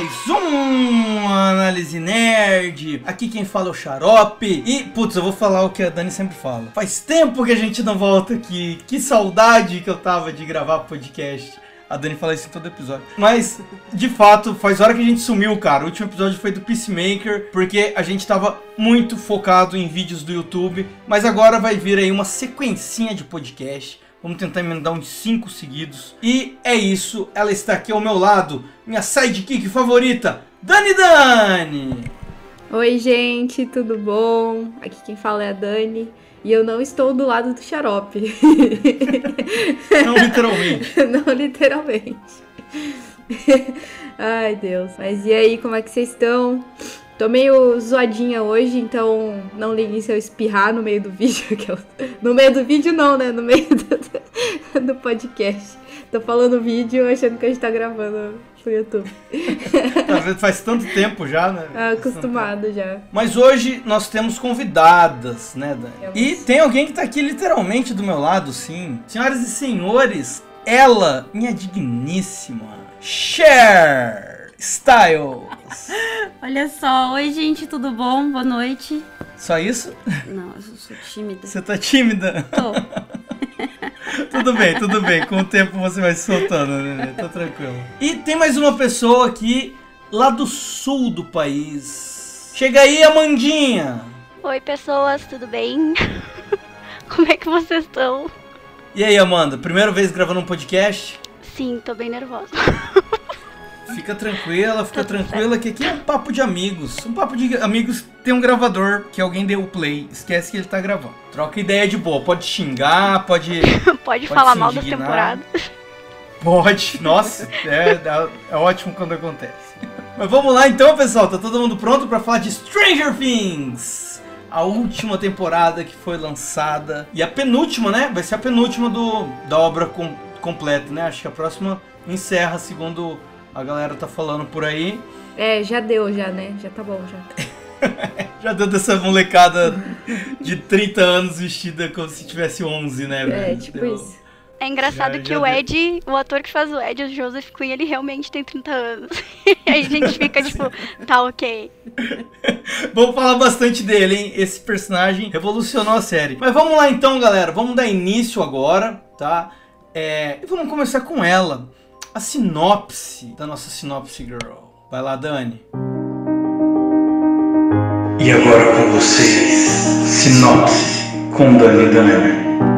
mais um Análise Nerd. Aqui quem fala é o Xarope. E, putz, eu vou falar o que a Dani sempre fala. Faz tempo que a gente não volta aqui. Que saudade que eu tava de gravar podcast. A Dani fala isso em todo episódio. Mas, de fato, faz hora que a gente sumiu, cara. O último episódio foi do Peacemaker, porque a gente tava muito focado em vídeos do YouTube. Mas agora vai vir aí uma sequencinha de podcast. Vamos tentar emendar uns 5 seguidos. E é isso, ela está aqui ao meu lado, minha sidekick favorita, Dani Dani! Oi, gente, tudo bom? Aqui quem fala é a Dani. E eu não estou do lado do xarope. Não literalmente. não literalmente. Ai, Deus. Mas e aí, como é que vocês estão? Tô meio zoadinha hoje, então não liguem se eu espirrar no meio do vídeo. Que eu... No meio do vídeo não, né? No meio do, do podcast. Tô falando vídeo achando que a gente tá gravando pro YouTube. Faz tanto tempo já, né? Ah, acostumado já. Mas hoje nós temos convidadas, né, Dani? E tem alguém que tá aqui literalmente do meu lado, sim. Senhoras e senhores, ela, minha digníssima Cher Styles. Olha só, oi gente, tudo bom? Boa noite. Só isso? Não, eu sou tímida. Você tá tímida? Tô. Tudo bem, tudo bem. Com o tempo você vai se soltando, né? Tá tranquilo. E tem mais uma pessoa aqui, lá do sul do país. Chega aí, Amandinha! Oi, pessoas, tudo bem? Como é que vocês estão? E aí, Amanda? Primeira vez gravando um podcast? Sim, tô bem nervosa. Fica tranquila, fica Tá tranquila, que aqui é um papo de amigos. Um papo de amigos tem um gravador que alguém deu o play. Esquece que ele tá gravando. Troca ideia de boa. Pode xingar, pode. Pode, Pode falar mal das indignar. temporadas. Pode. Nossa, é, é- é ótimo quando acontece. Mas vamos lá então, pessoal. Tá todo mundo pronto pra falar de Stranger Things? A última temporada que foi lançada. E a penúltima, né? Vai ser a penúltima do, da obra com- completa, né? Acho que a próxima encerra, segundo a galera tá falando por aí. É, já deu, já, né? Já tá bom, já. Já deu dessa molecada de 30 anos vestida como se tivesse 11, né? É, velho? tipo Deu- isso. É engraçado Já- que já o deu. Ed, o ator que faz o Ed, o Joseph Quinn, ele realmente tem 30 anos. e aí a gente fica tipo, tá ok. Vamos falar bastante dele, hein? Esse personagem revolucionou a série. Mas vamos lá então, galera. Vamos dar início agora, tá? É, e vamos começar com ela. A sinopse da nossa Sinopse Girl. Vai lá, Dani. E agora com vocês, Sinopse com Dani Dani.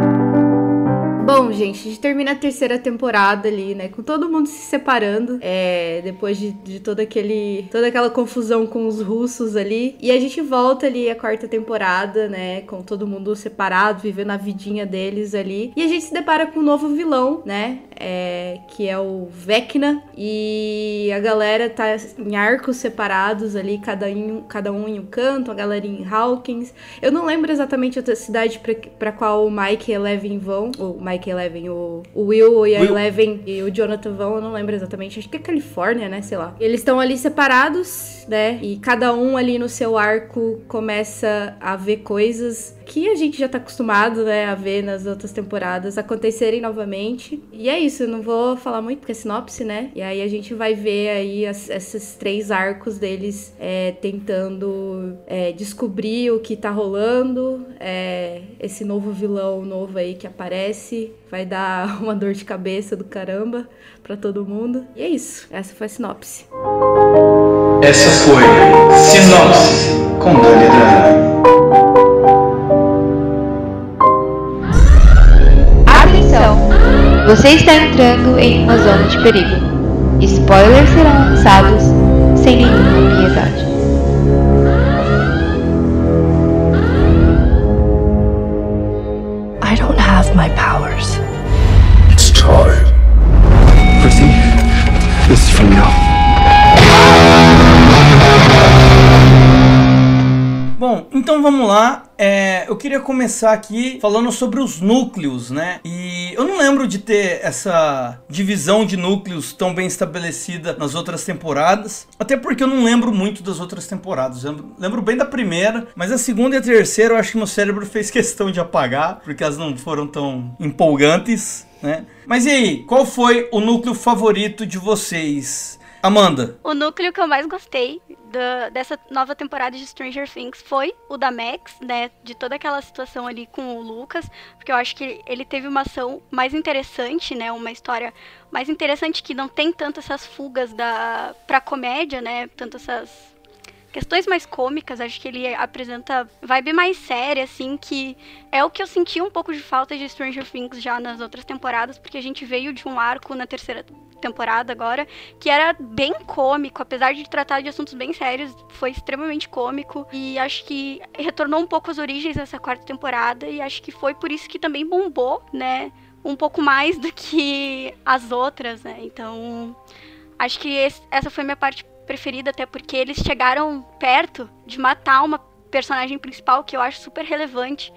Bom, gente, a gente termina a terceira temporada ali, né? Com todo mundo se separando. É, depois de, de todo aquele. toda aquela confusão com os russos ali. E a gente volta ali a quarta temporada, né? Com todo mundo separado, vivendo a vidinha deles ali. E a gente se depara com um novo vilão, né? É, que é o Vecna. E a galera tá em arcos separados ali, cada, em, cada um em um canto, a galerinha em Hawkins. Eu não lembro exatamente a cidade pra qual o Mike e a Eleven vão. O Mike e a Eleven, o, o Will e a Will. Eleven e o Jonathan vão, eu não lembro exatamente. Acho que é Califórnia, né? Sei lá. Eles estão ali separados, né? E cada um ali no seu arco começa a ver coisas que a gente já tá acostumado, né, a ver nas outras temporadas acontecerem novamente. E é isso, eu não vou falar muito porque é sinopse, né? E aí a gente vai ver aí as- esses três arcos deles é, tentando é, descobrir o que tá rolando, é, esse novo vilão novo aí que aparece. Vai dar uma dor de cabeça do caramba pra todo mundo. E é isso, essa foi a sinopse. Essa foi Sinopse com Dani Dani. Você está entrando em uma zona de perigo. Spoilers serão lançados sem nenhuma piedade. Então vamos lá. É, eu queria começar aqui falando sobre os núcleos, né? E eu não lembro de ter essa divisão de núcleos tão bem estabelecida nas outras temporadas. Até porque eu não lembro muito das outras temporadas. Eu lembro bem da primeira, mas a segunda e a terceira eu acho que meu cérebro fez questão de apagar, porque elas não foram tão empolgantes, né? Mas e aí, qual foi o núcleo favorito de vocês? Amanda. O núcleo que eu mais gostei dessa nova temporada de Stranger Things foi o da Max, né? De toda aquela situação ali com o Lucas, porque eu acho que ele teve uma ação mais interessante, né? Uma história mais interessante que não tem tanto essas fugas da pra comédia, né? Tanto essas questões mais cômicas, acho que ele apresenta vibe mais séria, assim, que é o que eu senti um pouco de falta de Stranger Things já nas outras temporadas, porque a gente veio de um arco na terceira temporada agora, que era bem cômico, apesar de tratar de assuntos bem sérios, foi extremamente cômico, e acho que retornou um pouco às origens nessa quarta temporada, e acho que foi por isso que também bombou, né, um pouco mais do que as outras, né, então... Acho que esse, essa foi minha parte preferida, até porque eles chegaram perto de matar uma personagem principal que eu acho super relevante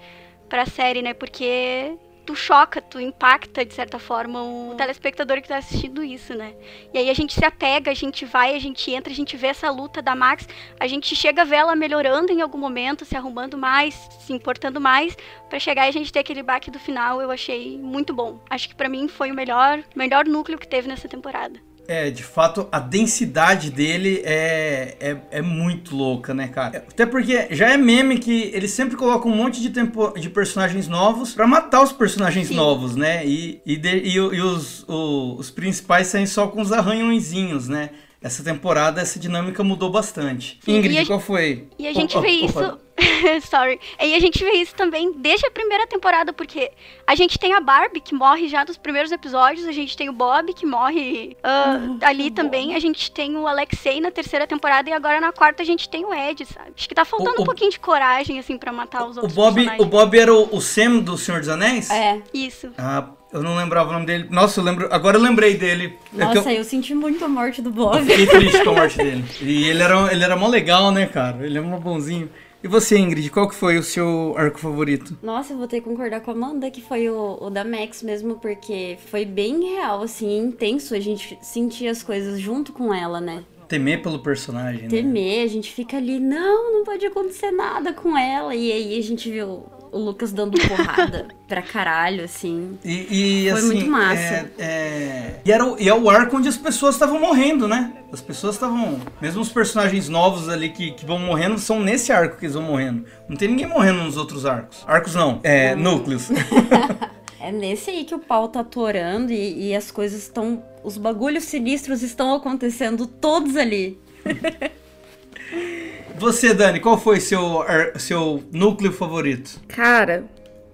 pra série, né? Porque tu choca, tu impacta, de certa forma, o telespectador que tá assistindo isso, né? E aí a gente se apega, a gente vai, a gente entra, a gente vê essa luta da Max, a gente chega a ver ela melhorando em algum momento, se arrumando mais, se importando mais, para chegar e a gente ter aquele baque do final, eu achei muito bom. Acho que para mim foi o melhor, melhor núcleo que teve nessa temporada. É, de fato, a densidade dele é, é, é, muito louca, né, cara? Até porque já é meme que eles sempre colocam um monte de, tempo, de personagens novos para matar os personagens Sim. novos, né? E, e, de, e, e os, o, os principais saem só com os arranhõezinhos, né? Essa temporada, essa dinâmica mudou bastante. Ingrid, a, qual foi? E a gente oh, vê oh, isso Sorry. E a gente vê isso também desde a primeira temporada, porque a gente tem a Barbie, que morre já nos primeiros episódios, a gente tem o Bob, que morre uh, ali também, a gente tem o Alexei na terceira temporada, e agora na quarta a gente tem o Ed, sabe? Acho que tá faltando o, um pouquinho de coragem, assim, para matar os outros o Bob. O Bob era o, o Sam do Senhor dos Anéis? É. Isso. Ah, eu não lembrava o nome dele. Nossa, eu lembro. Agora eu lembrei dele. É Nossa, é eu... eu... senti muito a morte do Bob. Eu fiquei triste com a morte dele. E ele era, ele era mó legal, né, cara? Ele era mó bonzinho. E você, Ingrid, qual que foi o seu arco favorito? Nossa, eu vou ter que concordar com a Amanda, que foi o, o da Max mesmo, porque foi bem real, assim, intenso a gente sentir as coisas junto com ela, né? Temer pelo personagem, Temer, né? a gente fica ali, não, não pode acontecer nada com ela. E aí a gente viu o Lucas dando porrada pra caralho, assim. E, e Foi assim, muito massa. É, é... E, era o, e é o arco onde as pessoas estavam morrendo, né? As pessoas estavam. Mesmo os personagens novos ali que, que vão morrendo, são nesse arco que eles vão morrendo. Não tem ninguém morrendo nos outros arcos. Arcos não, é núcleos. é nesse aí que o pau tá atorando e, e as coisas estão. Os bagulhos sinistros estão acontecendo todos ali. Você, Dani, qual foi seu, seu núcleo favorito? Cara,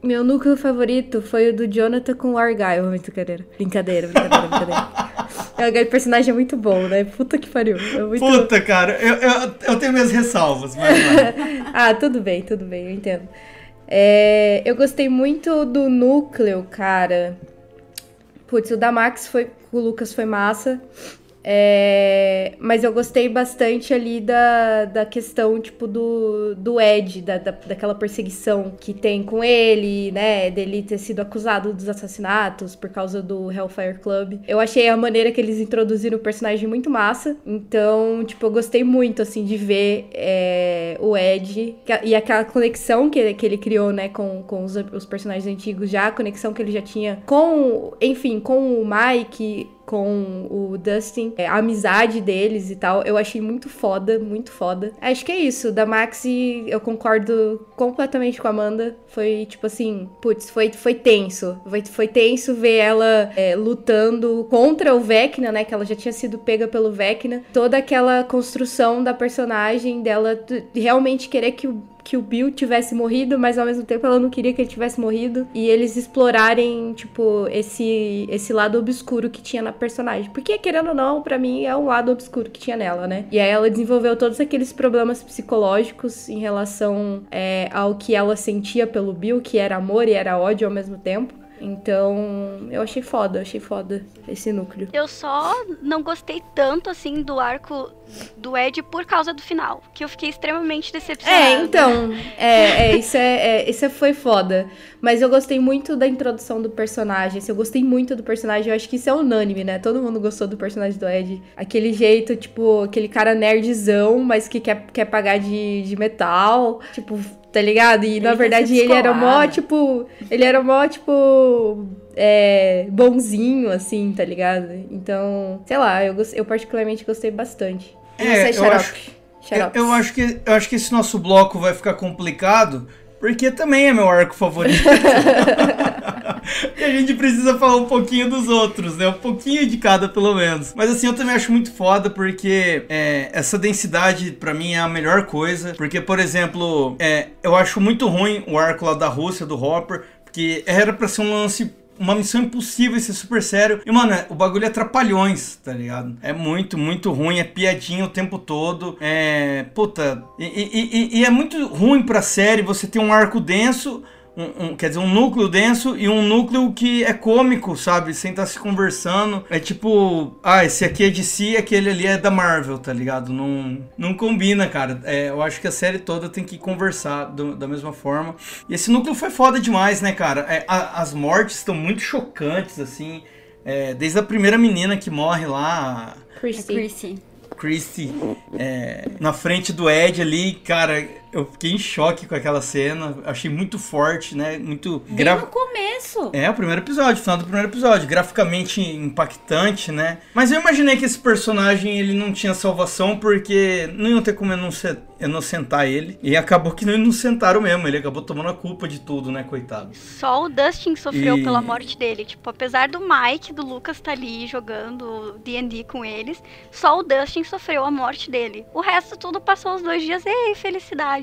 meu núcleo favorito foi o do Jonathan com o Argyle. Brincadeira. Brincadeira, brincadeira, brincadeira. Aquele personagem é muito bom, né? Puta que pariu. É muito... Puta, cara, eu, eu, eu tenho minhas ressalvas, mas. ah, tudo bem, tudo bem, eu entendo. É, eu gostei muito do núcleo, cara. Putz, o da Max foi. O Lucas foi massa. É, mas eu gostei bastante ali da, da questão, tipo, do, do Ed, da, da, daquela perseguição que tem com ele, né? Dele ter sido acusado dos assassinatos por causa do Hellfire Club. Eu achei a maneira que eles introduziram o personagem muito massa. Então, tipo, eu gostei muito, assim, de ver é, o Ed e aquela conexão que, que ele criou, né, com, com os, os personagens antigos já, a conexão que ele já tinha com, enfim, com o Mike com o Dustin, é, a amizade deles e tal, eu achei muito foda, muito foda. Acho que é isso, da Maxi eu concordo completamente com a Amanda, foi tipo assim, putz, foi, foi tenso, foi, foi tenso ver ela é, lutando contra o Vecna, né, que ela já tinha sido pega pelo Vecna, toda aquela construção da personagem dela realmente querer que o que o Bill tivesse morrido, mas ao mesmo tempo ela não queria que ele tivesse morrido. E eles explorarem, tipo, esse, esse lado obscuro que tinha na personagem. Porque, querendo ou não, para mim é um lado obscuro que tinha nela, né? E aí ela desenvolveu todos aqueles problemas psicológicos em relação é, ao que ela sentia pelo Bill, que era amor e era ódio ao mesmo tempo. Então, eu achei foda, achei foda esse núcleo. Eu só não gostei tanto, assim, do arco do Ed por causa do final. Que eu fiquei extremamente decepcionada. É, então, é, é, isso, é, é, isso foi foda. Mas eu gostei muito da introdução do personagem. Assim, eu gostei muito do personagem. Eu acho que isso é unânime, né? Todo mundo gostou do personagem do Ed. Aquele jeito, tipo, aquele cara nerdzão, mas que quer, quer pagar de, de metal. Tipo, tá ligado? E Ele na quer verdade ele era mó, tipo. Ele era mó, tipo. É, bonzinho, assim, tá ligado? Então, sei lá, eu, eu particularmente gostei bastante. E É, você, eu acho- Eu, Xarope. eu acho que, eu acho que esse nosso bloco vai ficar complicado, porque também é meu arco favorito. e a gente precisa falar um pouquinho dos outros, né? Um pouquinho de cada, pelo menos. Mas assim, eu também acho muito foda, porque é, essa densidade, pra mim, é a melhor coisa. Porque, por exemplo, é, eu acho muito ruim o arco lá da Rússia, do Hopper, porque era pra ser um lance uma missão impossível, é super sério. E, mano, o bagulho é trapalhões, tá ligado? É muito, muito ruim, é piadinha o tempo todo. É. Puta. E, e- e- e é muito ruim pra série você ter um arco denso. Um- um- quer dizer, um núcleo denso e um núcleo que é cômico, sabe? Sem estar se conversando. É tipo, ah, esse aqui é de si, aquele ali é da Marvel, tá ligado? Não, não combina, cara. É, eu acho que a série toda tem que conversar do- da mesma forma. E esse núcleo foi foda demais, né, cara? É, a- as mortes estão muito chocantes, assim. É, desde a primeira menina que morre lá, Christy. Chrissy. Christy, é, na frente do Ed ali, cara, eu fiquei em choque com aquela cena. Achei muito forte, né? Muito Bem gra- no começo. é, o primeiro episódio, final do primeiro episódio. Graficamente impactante, né? Mas eu imaginei que esse personagem ele não tinha salvação porque não iam ter como inocen- inocentar ele. E acabou que não inocentaram mesmo. Ele acabou tomando a culpa de tudo, né, coitado? Só o Dustin sofreu E- pela morte dele. Tipo, apesar do Mike, do Lucas tá ali jogando D&D com eles, só o Dustin sofreu a morte dele. O resto tudo passou os dois dias, ei, felicidade.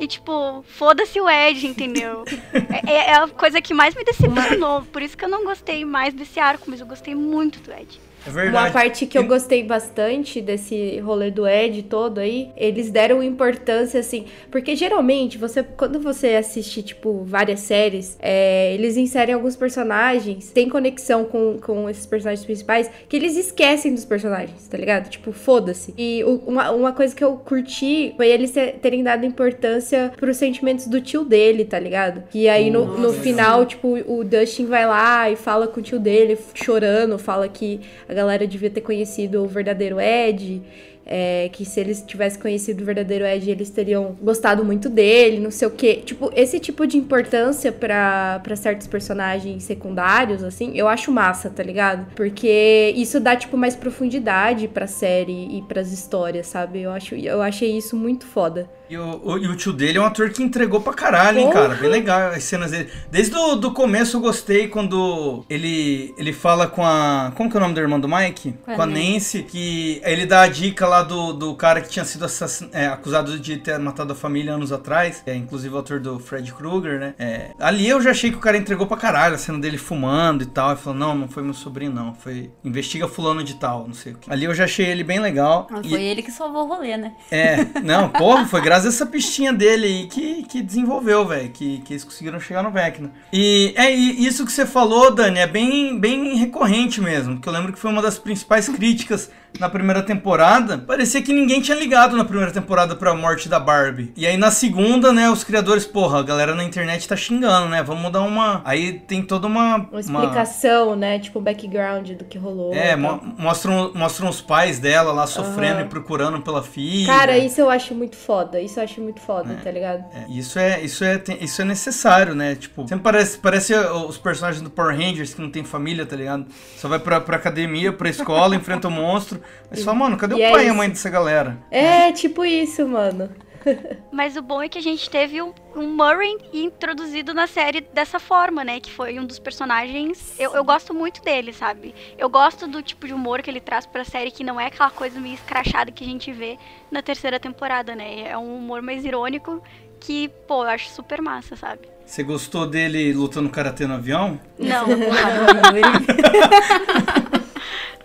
E tipo, foda-se o Ed, entendeu? é, é a coisa que mais me decepcionou. Por isso que eu não gostei mais desse arco, mas eu gostei muito do Ed. É Uma verdade. parte que eu gostei bastante desse rolê do Ed todo aí, eles deram importância, assim, porque geralmente, você quando você assiste, tipo, várias séries, é, eles inserem alguns personagens, tem conexão com, com esses personagens principais, que eles esquecem dos personagens, tá ligado? Tipo, foda-se. E o- uma, uma coisa que eu curti foi eles te- terem dado importância pros sentimentos do tio dele, tá ligado? E aí no, no final, tipo, o Dustin vai lá e fala com o tio dele, chorando, fala que a galera devia ter conhecido o verdadeiro Ed. é, que se eles tivessem conhecido o verdadeiro Ed, eles teriam gostado muito dele, não sei o quê. Tipo, esse tipo de importância pra certos personagens secundários, assim, eu acho massa, tá ligado? Porque isso dá, tipo, mais profundidade pra série e pras histórias, sabe? Eu, acho, eu achei isso muito foda. E o, o- e o tio dele é um ator que entregou pra caralho, hein, cara? Bem legal as cenas dele. Desde o do começo eu gostei quando ele, ele fala com a. Como que é o nome da irmã do Mike? Com a Com a Nancy. Nancy, que ele dá a dica lá do, do cara que tinha sido assassin- é, acusado de ter matado a família anos atrás. É, inclusive o autor do Fred Krueger, né? É, ali eu já achei que o cara entregou pra caralho, a cena dele fumando e tal. Ele falou: não, não foi meu sobrinho, não. Foi. Investiga fulano de tal, não sei o que. Ali eu já achei ele bem legal. Ah, E- Foi ele que salvou o rolê, né? é, não, porra, foi graças a essa pistinha dele aí que, que desenvolveu, velho, que, que eles conseguiram chegar no Vecna. E é isso que você falou, Dani, é bem, bem recorrente mesmo, porque eu lembro que foi uma das principais críticas na primeira temporada. Parecia que ninguém tinha ligado na primeira temporada pra morte da Barbie. E aí na segunda, né, os criadores, porra, a galera na internet tá xingando, né, vamos dar uma... Aí tem toda uma... Uma explicação, né? Tipo, o background do que rolou. É, tal. mo- mostram, mostram os pais dela lá sofrendo e procurando pela filha. Cara, isso eu acho muito foda. Isso eu acho muito foda, tá ligado? É, isso é, isso é, tem- isso é necessário, né? Tipo, sempre parece, parece os personagens do Power Rangers que não tem família, tá ligado? Só vai pra, pra academia, pra escola, enfrenta o monstro. Mas fala, mano, cadê E o é pai e a isso. mãe dessa galera? É, tipo isso, mano. Mas o bom é que a gente teve um, um Murray introduzido na série dessa forma, né? Que foi um dos personagens. Eu, eu gosto muito dele, sabe? Eu gosto do tipo de humor que ele traz pra série, que não é aquela coisa meio escrachada que a gente vê na terceira temporada, né? É um humor mais irônico que, pô, eu acho super massa, sabe? Você gostou dele lutando karatê no avião? Não,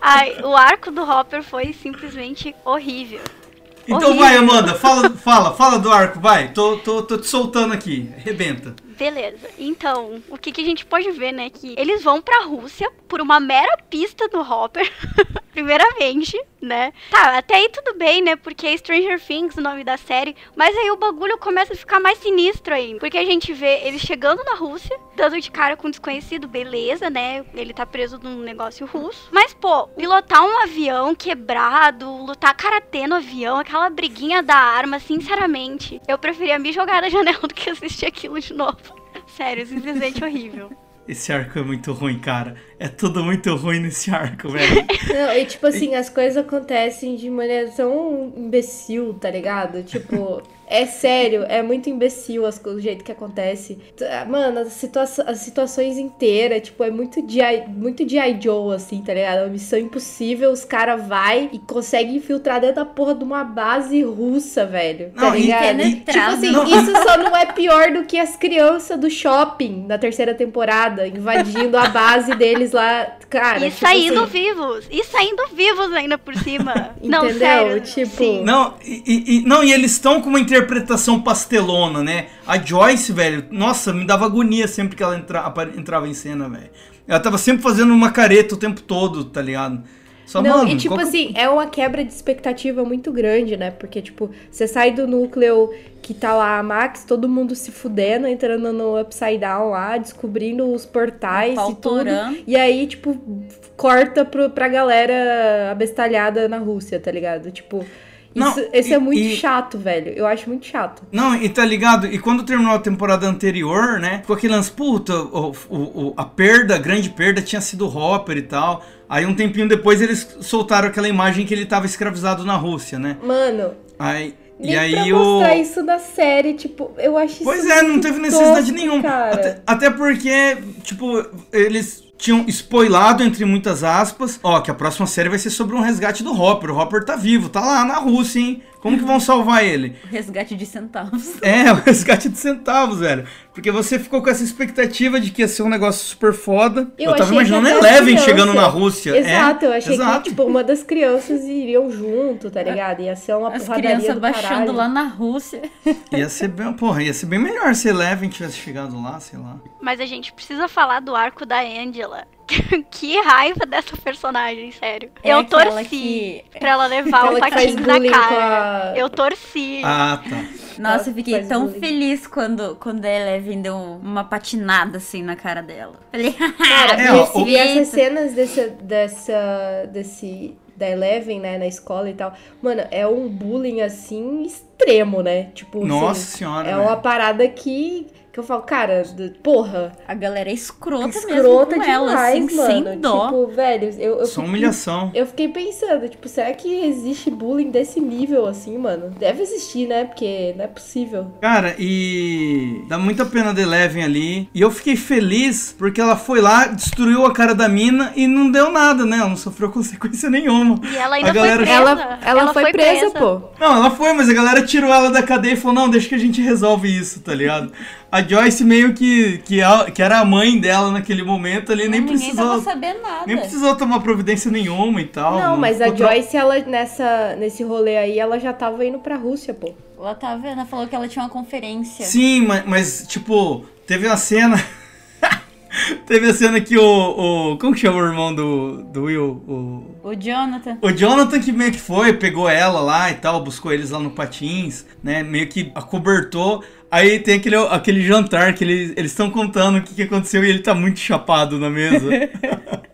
Ai, o arco do Hopper foi simplesmente horrível. Então Horrível. vai, Amanda, fala, fala, fala do arco, vai. Tô, tô, tô te soltando aqui. Arrebenta. Beleza. Então, o que, que a gente pode ver, né? Que eles vão pra Rússia por uma mera pista do Hopper. Primeiramente, né? Tá, até aí tudo bem, né? Porque é Stranger Things o nome da série. Mas aí o bagulho começa a ficar mais sinistro ainda. Porque a gente vê eles chegando na Rússia, dando de cara com um desconhecido, beleza, né? Ele tá preso num negócio russo. Mas, pô, pilotar um avião quebrado, lutar karatê no avião, aquela briguinha da arma, sinceramente, eu preferia me jogar da janela do que assistir aquilo de novo. Sério, simplesmente horrível. Esse arco é muito ruim, cara. É tudo muito ruim nesse arco, velho. Não, e tipo assim, as coisas acontecem de maneira tão imbecil, tá ligado? Tipo, é sério, é muito imbecil as, o jeito que acontece. T- Mano, as, situa as situações inteiras, tipo, é muito de muito de Joe, assim, tá ligado? Uma missão impossível, os caras vai e conseguem infiltrar dentro da porra de uma base russa, velho. Tá Não, ligado? e- tipo assim, não. isso só não é pior do que as crianças do shopping na terceira temporada, invadindo a base deles lá. Cara, e tipo saindo assim, vivos. E saindo vivos ainda por cima. não, Entendeu? sério. Tipo, sim. Não, e, e- e- não, e eles estão com uma interpretação pastelona, né? A Joyce, velho, nossa, me dava agonia sempre que ela entra- entrava em cena, velho. Ela tava sempre fazendo uma careta o tempo todo, tá ligado? Só, Não, mano, e tipo qual que- assim, é uma quebra de expectativa muito grande, né? Porque, tipo, você sai do núcleo que tá lá a Max, todo mundo se fudendo, entrando no Upside Down lá, descobrindo os portais e tudo. E aí, tipo, corta pro, pra galera abestalhada na Rússia, tá ligado? Tipo, Não, isso, esse e- é muito e- chato, velho. Eu acho muito chato. Não, e tá ligado? E quando terminou a temporada anterior, né? Ficou aquele lance, puta, o, o- o- a perda, a grande perda tinha sido o Hopper e tal. Aí um tempinho depois eles soltaram aquela imagem que ele tava escravizado na Rússia, né? Mano, Aí, nem e aí pra mostrar isso na série, tipo, eu acho Pois é, não teve necessidade tosco, nenhuma. Até, até porque, tipo, eles tinham spoilado, entre muitas aspas, ó, que a próxima série vai ser sobre um resgate do Hopper. O Hopper tá vivo, tá lá na Rússia, hein? Como que vão salvar ele? Resgate de centavos. É, o resgate de centavos, velho. Porque você ficou com essa expectativa de que ia ser um negócio super foda. Eu, tava achei imaginando Eleven criança- chegando na Rússia. Exato, é, eu achei exato. que, tipo, uma das crianças iriam junto, tá ligado? Ia ser uma As porradaria crianças do baixando caralho. lá na Rússia. Ia ser bem, porra, ia ser bem melhor se Eleven tivesse chegado lá, sei lá. Mas a gente precisa falar do arco da Angela. que raiva dessa personagem, sério. É eu torci que- pra ela levar o taquinho na cara. a- Eu torci. Ah, tá. Nossa, eu fiquei tão bullying. feliz quando, quando a Eleven deu uma patinada assim na cara dela. Falei, Cara, É, e, ó, o- essas cenas desse, dessa, desse, da Eleven, né, na escola e tal, mano, é um bullying, assim, extremo, né? Tipo, Nossa assim, senhora. é velho. uma parada que, que eu falo, cara, porra, a galera é escrota, escrota mesmo com ela, demais, assim, mano. sem dó. Tipo, velho, eu, eu Só fiquei- humilhação. Eu fiquei pensando, tipo, será que existe bullying desse nível assim, mano? Deve existir, né? Porque não é possível. Cara, e dá muita pena da Eleven ali. E eu fiquei feliz porque ela foi lá, destruiu a cara da mina e não deu nada, né? Ela não sofreu consequência nenhuma. E ela ainda A galera- foi presa. Ela, ela, foi, presa, pô. Não, ela foi, mas a galera tirou ela da cadeia e falou: não, deixa que a gente resolve isso, tá ligado? A Joyce meio que, que, a- que era a mãe dela naquele momento ali, nem Ninguém precisou. tava sabendo nada. Nem precisou tomar providência nenhuma e tal. Não, mas a Joyce, ela nessa, nesse rolê aí, ela já tava indo pra Rússia, pô. Ela vendo, ela falou que ela tinha uma conferência. Sim, mas, mas, tipo, teve uma cena. teve a cena que o, o. Como que chama o irmão do, do Will? O. O Jonathan. O Jonathan que meio que foi, pegou ela lá e tal, buscou eles lá no Patins, né? Meio que acobertou. Aí tem aquele, aquele jantar que eles estão contando o que, que aconteceu e ele tá muito chapado na mesa.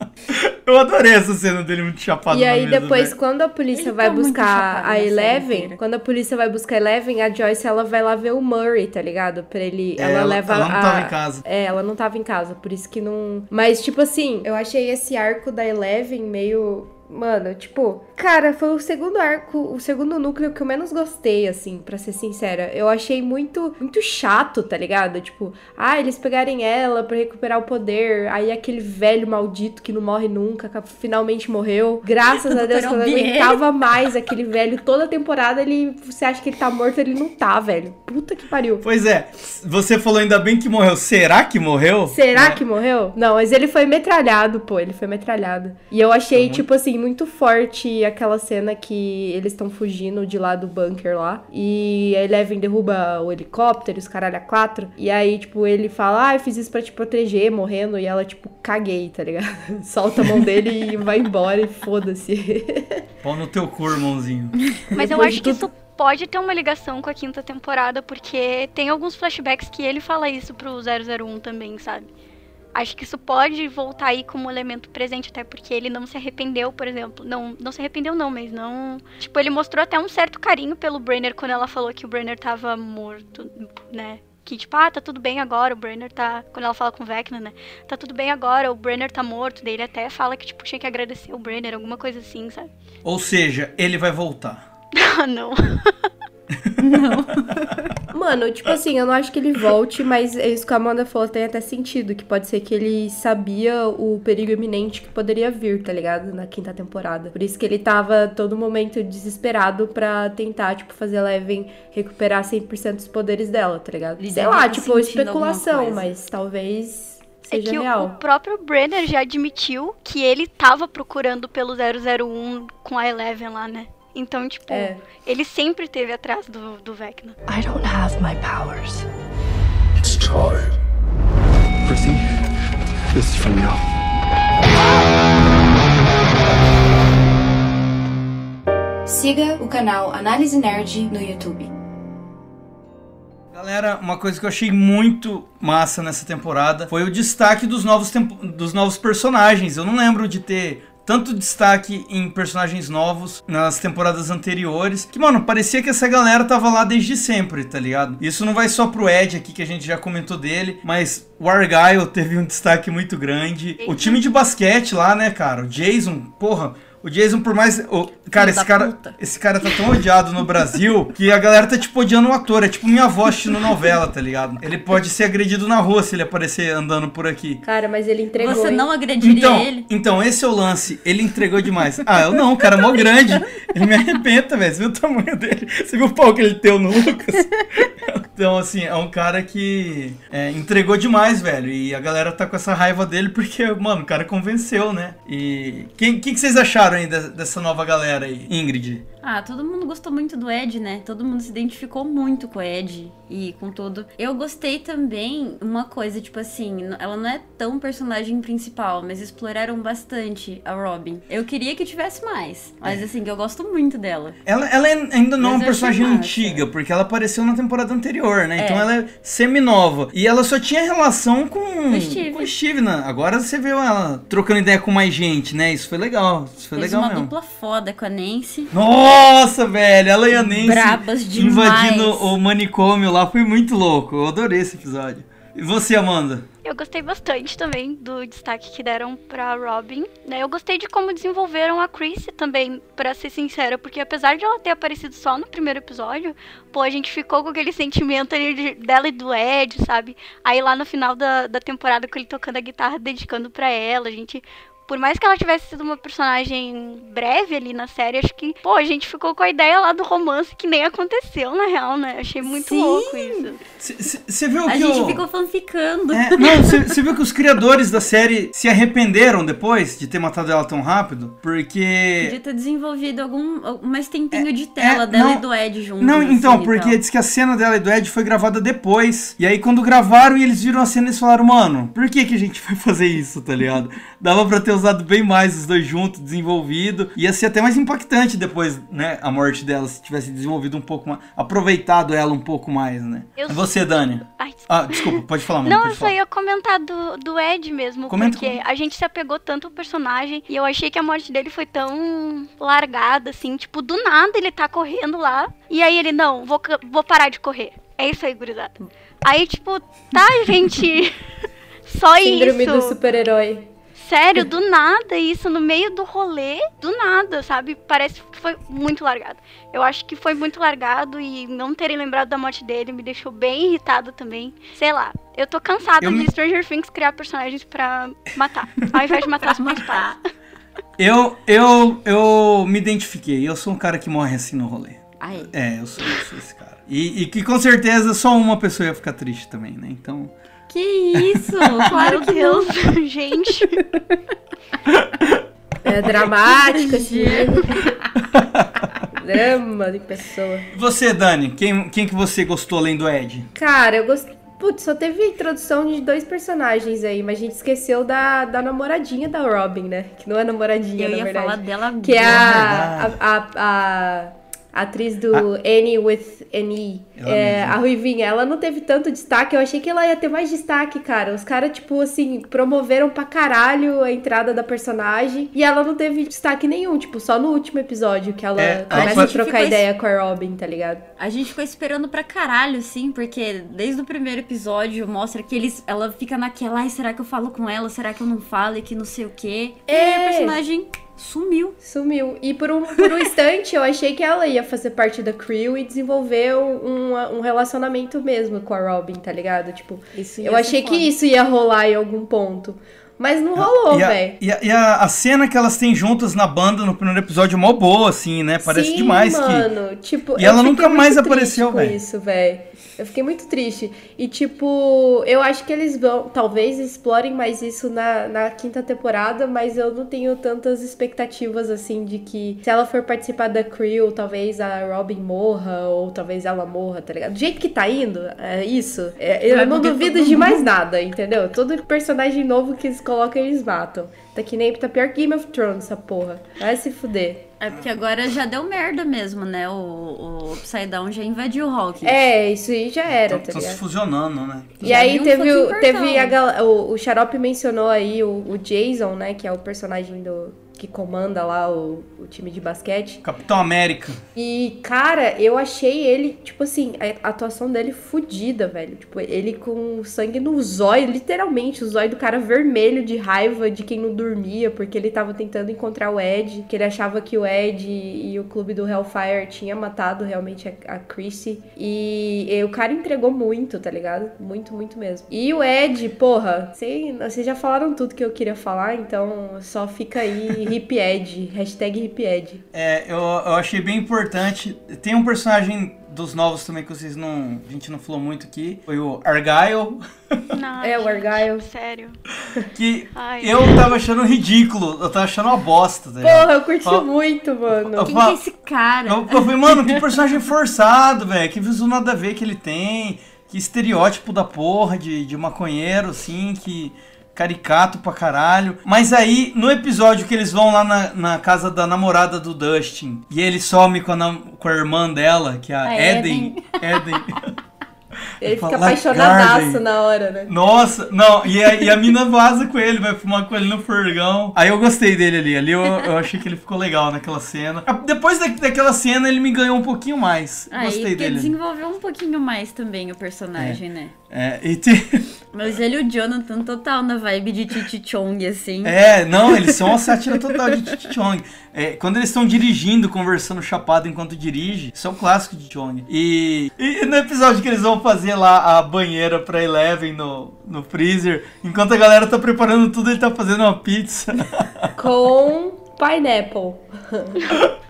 Eu adorei essa cena dele muito chapado E na aí mesa. depois, quando a polícia Ele vai tá buscar a Eleven, inteira. quando a polícia vai buscar a Eleven, a Joyce, ela vai lá ver o Murray, tá ligado? Pra ele... É, ela, ela- leva ela não a... tava em casa. É, ela não tava em casa, por isso que não... Mas, tipo assim, eu achei esse arco da Eleven meio... Mano, tipo, cara, foi o segundo arco, o segundo núcleo que eu menos gostei, assim, pra ser sincera. Eu achei muito, muito chato, tá ligado? Tipo, ah, eles pegarem ela pra recuperar o poder, aí aquele velho maldito que não morre nunca, que finalmente morreu. Graças a Deus, que eu não aguentava mais aquele velho. Toda temporada ele, você acha que ele tá morto, ele não tá, velho. Puta que pariu. Pois é, você falou ainda bem que morreu. Será que morreu? Será Né? que morreu? Não, mas ele foi metralhado, pô. Ele foi metralhado. E eu achei, tipo assim, muito forte aquela cena que eles estão fugindo de lá do bunker lá. E a Eleven derruba o helicóptero, os caralho a quatro. E aí, tipo, ele fala, ah, eu fiz isso pra te proteger, morrendo. E ela, tipo, caguei, tá ligado? Solta a mão dele e vai embora e foda-se. Pau no teu cu, irmãozinho. Mas eu acho que isso pode ter uma ligação com a quinta temporada, porque tem alguns flashbacks que ele fala isso pro 001 também, sabe? Acho que isso pode voltar aí como elemento presente, até porque ele não se arrependeu, por exemplo. Não, não se arrependeu não, mas não... Tipo, ele mostrou até um certo carinho pelo Brenner quando ela falou que o Brenner tava morto, né? Que tipo, ah, tá tudo bem agora, o Brenner tá... Quando ela fala com o Vecna, né? Tá tudo bem agora, o Brenner tá morto. Daí ele até fala que, tipo, tinha que agradecer o Brenner, alguma coisa assim, sabe? Ou seja, ele vai voltar. Ah, não. Mano, tipo assim, eu não acho que ele volte, mas é isso que a Amanda falou tem até sentido, que pode ser que ele sabia o perigo iminente que poderia vir, tá ligado? Na quinta temporada. Por isso que ele tava todo momento desesperado pra tentar, tipo, fazer a Eleven recuperar 100% dos poderes dela, tá ligado? Ele Sei lá, tipo, especulação, mas talvez É seja que o- o próprio Brenner já admitiu que ele tava procurando pelo 001 com a Eleven lá, né? Então, tipo, É. ele sempre esteve atrás do, do Vecna. I don't have my powers. It's time. Chrissy, this is from you. Siga o canal Análise Nerd no YouTube. Galera, uma coisa que eu achei muito massa nessa temporada foi o destaque dos novos, tempo- dos novos personagens. Eu não lembro de ter tanto destaque em personagens novos nas temporadas anteriores. Que, mano, parecia que essa galera tava lá desde sempre, tá ligado? Isso não vai só pro Ed aqui, que a gente já comentou dele, mas o Argyle teve um destaque muito grande. O time de basquete lá, né, cara? O Jason, porra. O Jason, por mais. o- cara, esse cara, puta. esse cara tá tão odiado no Brasil que a galera tá, tipo, odiando o ator. É tipo minha avó assistindo novela, tá ligado? Ele pode ser agredido na rua se ele aparecer andando por aqui. Cara, mas ele entregou. Você hein? não agrediria Então, ele? então, esse é o lance. Ele entregou demais. Ah, eu não, o cara é mó grande. Ele me arrebenta, velho. Você viu o tamanho dele? Você viu o pau que ele deu no Lucas? Então, assim, é um cara que é, entregou demais, velho. E a galera tá com essa raiva dele porque, mano, o cara convenceu, né? E o que, que, que vocês acharam aí de- dessa nova galera aí, Ingrid? Ah, todo mundo gostou muito do Ed, né? Todo mundo se identificou muito com o Ed e com todo. Eu gostei também uma coisa, tipo assim, ela não é tão personagem principal, mas exploraram bastante a Robin. Eu queria que tivesse mais, mas assim, eu gosto muito dela. Ela, ela é- ainda não é uma personagem antiga, porque ela apareceu na temporada anterior, né? É. Então ela é semi-nova. E ela só tinha relação com, Com o Steve. com o Steve, né? Agora você viu ela trocando ideia com mais gente, né? Isso foi legal. Isso foi legal uma mesmo. dupla foda com a Nancy. Nossa, velho, ela e a Nancy Brabas demais. invadindo o manicômio lá foi muito louco. Eu adorei esse episódio. E você, Amanda? Eu gostei bastante também do destaque que deram pra Robin, né? Eu gostei de como desenvolveram a Chrissy também, pra ser sincera, porque apesar de ela ter aparecido só no primeiro episódio, pô, a gente ficou com aquele sentimento ali de- dela e do Ed, sabe? Aí lá no final da, da temporada, com ele tocando a guitarra, dedicando pra ela, a gente... Por mais que ela tivesse sido uma personagem breve ali na série, acho que, pô, a gente ficou com a ideia lá do romance que nem aconteceu, na real, né? Achei muito Sim. louco isso. Você viu A que gente o... ficou fanficando. É, não, você viu que os criadores da série se arrependeram depois de ter matado ela tão rápido? Porque... Podia ter desenvolvido algum mais tempinho de tela é, dela não- e do Ed juntos. Não, então, assim, e porque diz que a cena dela e do Ed foi gravada depois. E aí, quando gravaram e eles viram a cena, eles falaram, mano, por que, que a gente vai fazer isso, tá ligado? Dava pra ter usado bem mais os dois juntos, desenvolvido. Ia ser até mais impactante depois, né? A morte dela, se tivesse desenvolvido um pouco mais. Aproveitado ela um pouco mais, né? Eu- E você, Dani? Ai, Ah, desculpa, pode falar, mano. Não, pode eu só falar. ia comentar do, do Ed mesmo, Comenta, porque comenta. a gente se apegou tanto ao personagem e eu achei que a morte dele foi tão largada, assim, tipo, do nada ele tá correndo lá e aí ele, não, vou, vou parar de correr. É isso aí, gurizada. Aí, tipo, tá, gente, só Síndrome isso. do super-herói. Sério, do nada, isso no meio do rolê, do nada, sabe? Parece que foi muito largado. Eu acho que foi muito largado e não terem lembrado da morte dele me deixou bem irritada também. Sei lá, eu tô cansada Eu de me- Stranger Things criar personagens pra matar, ao invés de matar os principais. Eu, eu, eu me identifiquei. Eu sou um cara que morre assim no rolê. É. É, eu sou, eu sou esse cara. E, e que com certeza só uma pessoa ia ficar triste também, né? Então. Que isso? Claro que Deus, gente. É, dramático esse Drama de pessoa. E você, Dani, quem, quem que você gostou além do Ed? Cara, eu gostei. Putz, só teve a introdução de dois personagens aí, mas a gente esqueceu da, da namoradinha da Robin, né? Que não é namoradinha, Eu na ia verdade. falar dela Que é a, a, a, a atriz do Annie with Annie. É, a Ruivinha, ela não teve tanto destaque. Eu achei que ela ia ter mais destaque, cara. Os caras, tipo assim, promoveram pra caralho a entrada da personagem. E ela não teve destaque nenhum, tipo, só no último episódio que ela É, a começa a gente trocar ficou ideia com a Robin, tá ligado? A gente ficou esperando pra caralho, assim, porque desde o primeiro episódio mostra que eles, ela fica naquela, ai, será que eu falo com ela? Será que eu não falo? E que não sei o quê. E aí É. a personagem sumiu. Sumiu. E por um, por um instante eu achei que ela ia fazer parte da crew e desenvolver um, um relacionamento mesmo com a Robin, tá ligado? Tipo, Isso eu achei que isso ia rolar em algum ponto. Mas não rolou, e a, velho. e, a, e a- a cena que elas têm juntas na banda no primeiro episódio é mó boa, assim, né? Parece Sim, demais que. mano, Tipo, E ela nunca mais apareceu, com velho. isso, velho. Eu fiquei muito triste. E, tipo, eu acho que eles vão, talvez explorem mais isso na, na quinta temporada, mas eu não tenho tantas expectativas, assim, de que se ela for participar da crew, talvez a Robin morra, ou talvez ela morra, tá ligado? Do jeito que tá indo, é isso. É, eu Vai não duvido de mais nada, entendeu? Todo personagem novo que eles colocam, eles matam. Tá que nem tá pior que Game of Thrones, essa porra. Vai se fuder. É porque agora já deu merda mesmo, né? O, o Upside Down já invadiu o Hawkins. É, isso aí já era, tá Estão se ligado? fusionando, né? E Já aí um teve, o, teve a o, o Xarope mencionou aí o, o Jason, né? Que é o personagem do que comanda lá o, o time de basquete. Capitão América. E, cara, eu achei ele, tipo assim, a atuação dele fodida, velho. Tipo, ele com sangue no zóio, literalmente, o zóio do cara vermelho de raiva de quem não dormia, porque ele tava tentando encontrar o Ed, que ele achava que o Ed e o clube do Hellfire tinha matado realmente a, a Chrissy. E, e o cara entregou muito, tá ligado? Muito, muito mesmo. E o Ed, porra, vocês já falaram tudo que eu queria falar, então só fica aí, hip Ed, hashtag hip Ed. É, eu, eu achei bem importante. Tem um personagem dos novos também que vocês não. A gente não falou muito aqui. Foi o Argyle. Não, É, o Argyle. Sério. Que Ai. eu tava achando ridículo. Eu tava achando uma bosta, tá? Porra, eu curti Ó, muito, mano. eu Quem é esse cara? Eu, eu falei, mano, que personagem forçado, velho. Que visual nada a ver que ele tem. Que estereótipo da porra de, de maconheiro, assim, que. Caricato pra caralho. Mas aí, no episódio que eles vão lá na, na casa da namorada do Dustin, e ele some com a, com a irmã dela, que é a, A Eden. Eden. Ele fica apaixonadaço na hora, né? Nossa, não, e a, e a mina vaza com ele, vai fumar com ele no furgão. Aí eu gostei dele ali, ali eu, eu achei que ele ficou legal naquela cena. Ah, Depois da, daquela cena ele me ganhou um pouquinho mais. Aí gostei dele. desenvolveu um pouquinho mais também o personagem, né? É, e tem- Mas ele e o Jonathan total na vibe de Titi Chong, assim. é, não, eles são uma sátira total de Titi Chong. É, quando eles estão dirigindo, conversando chapado enquanto dirige, isso é um clássico de Chong. E, e no episódio que eles vão fazer lá a banheira pra Eleven no, no freezer, enquanto a galera tá preparando tudo, ele tá fazendo uma pizza. Com pineapple.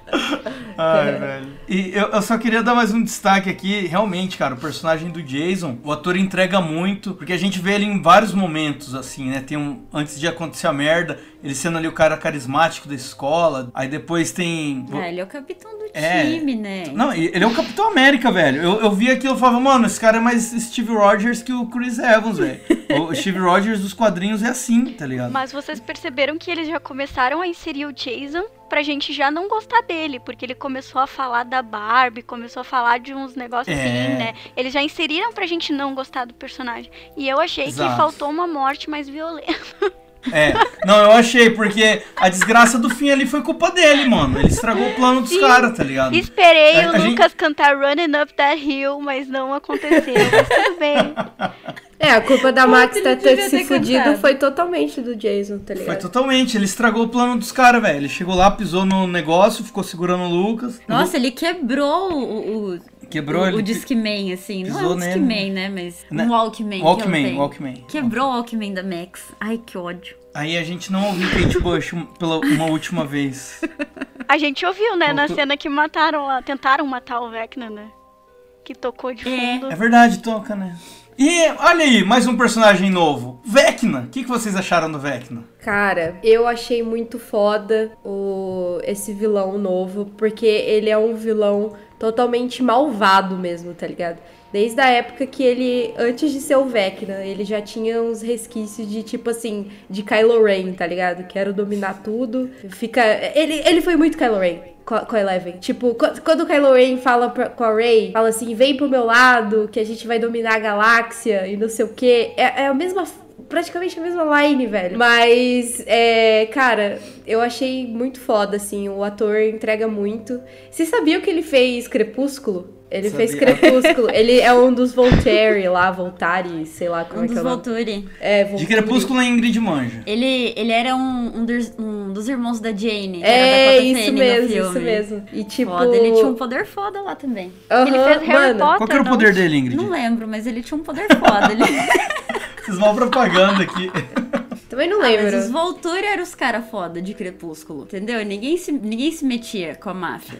Ai, velho. E eu, eu só queria dar mais um destaque aqui. Realmente, cara, o personagem do Jason, o ator entrega muito, porque a gente vê ele em vários momentos, assim, né? Tem um. Antes de acontecer a merda, ele sendo ali o cara carismático da escola. Aí depois tem. Ah, ele é o capitão do É. time, né? Não, ele é o Capitão América, velho. Eu, eu vi aquilo e falava, mano, esse cara é mais Steve Rogers que o Chris Evans, velho. o Steve Rogers dos quadrinhos é assim, tá ligado? Mas vocês perceberam que eles já começaram a inserir o Jason pra gente já não gostar dele, porque ele começou a falar da Barbie, começou a falar de uns negócios É. assim, né? Eles já inseriram pra gente não gostar do personagem. E eu achei Exato. que faltou uma morte mais violenta. É. Não, eu achei, porque a desgraça do fim ali foi culpa dele, mano. Ele estragou o plano dos caras, tá ligado? Esperei A- o a gente- Lucas cantar Running Up That Hill, mas não aconteceu. Mas tudo bem. É, a culpa da Max ele ter, se fudido foi totalmente do Jason, tá Foi ligado? totalmente, ele estragou o plano dos caras, velho. Ele chegou lá, pisou no negócio, ficou segurando o Lucas. Nossa, ele quebrou o, o, Quebrou o, ele. o Discman, assim. Não é pisou um nele. Né? Mas um Walkman. que Walkman, tem. Walkman. Quebrou o Walkman da Max. Ai, que ódio. Aí a gente não ouviu Kate Bush pela uma última vez. A gente ouviu, né, na cena que mataram lá, tentaram matar o Vecna, né? Que tocou de É. fundo. É verdade, toca, né? E olha aí, mais um personagem novo. Vecna. O que, que vocês acharam do Vecna? Cara, eu achei muito foda o, esse vilão novo, porque ele é um vilão totalmente malvado mesmo, tá ligado? Desde a época que ele, antes de ser o Vecna, ele já tinha uns resquícios de tipo assim, de Kylo Ren, tá ligado? Quero dominar tudo. Fica. Ele, ele foi muito Kylo Ren com a, Eleven. Tipo, qu- quando o Kylo Ren fala pra, com a Rey, fala assim, vem pro meu lado, que a gente vai dominar a galáxia e não sei o quê. É, é a mesma. Praticamente a mesma line, velho. Mas, é, cara, eu achei muito foda, assim. O ator entrega muito. Vocês sabiam que ele fez Crepúsculo? Ele fez Sabia. Crepúsculo. ele é um dos Voltaire lá, Voltari, sei lá como Um é que dos é o nome. Volturi. É, De Volturi. Crepúsculo a Ingrid manja. Ele, ele era um, um, dos, um dos irmãos da Jane. É, isso Fene mesmo, isso mesmo. E tipo. Foda, ele tinha um poder foda lá também. Aham, Ele fez Harry mano. Potter. Qual que era o não? poder dele, Ingrid? Não lembro, mas ele tinha um poder foda. Ele... Vocês vão propaganda aqui. Também não Ah, lembro. mas os Volturi eram os caras foda de Crepúsculo, entendeu? Ninguém se, ninguém se metia com a máfia.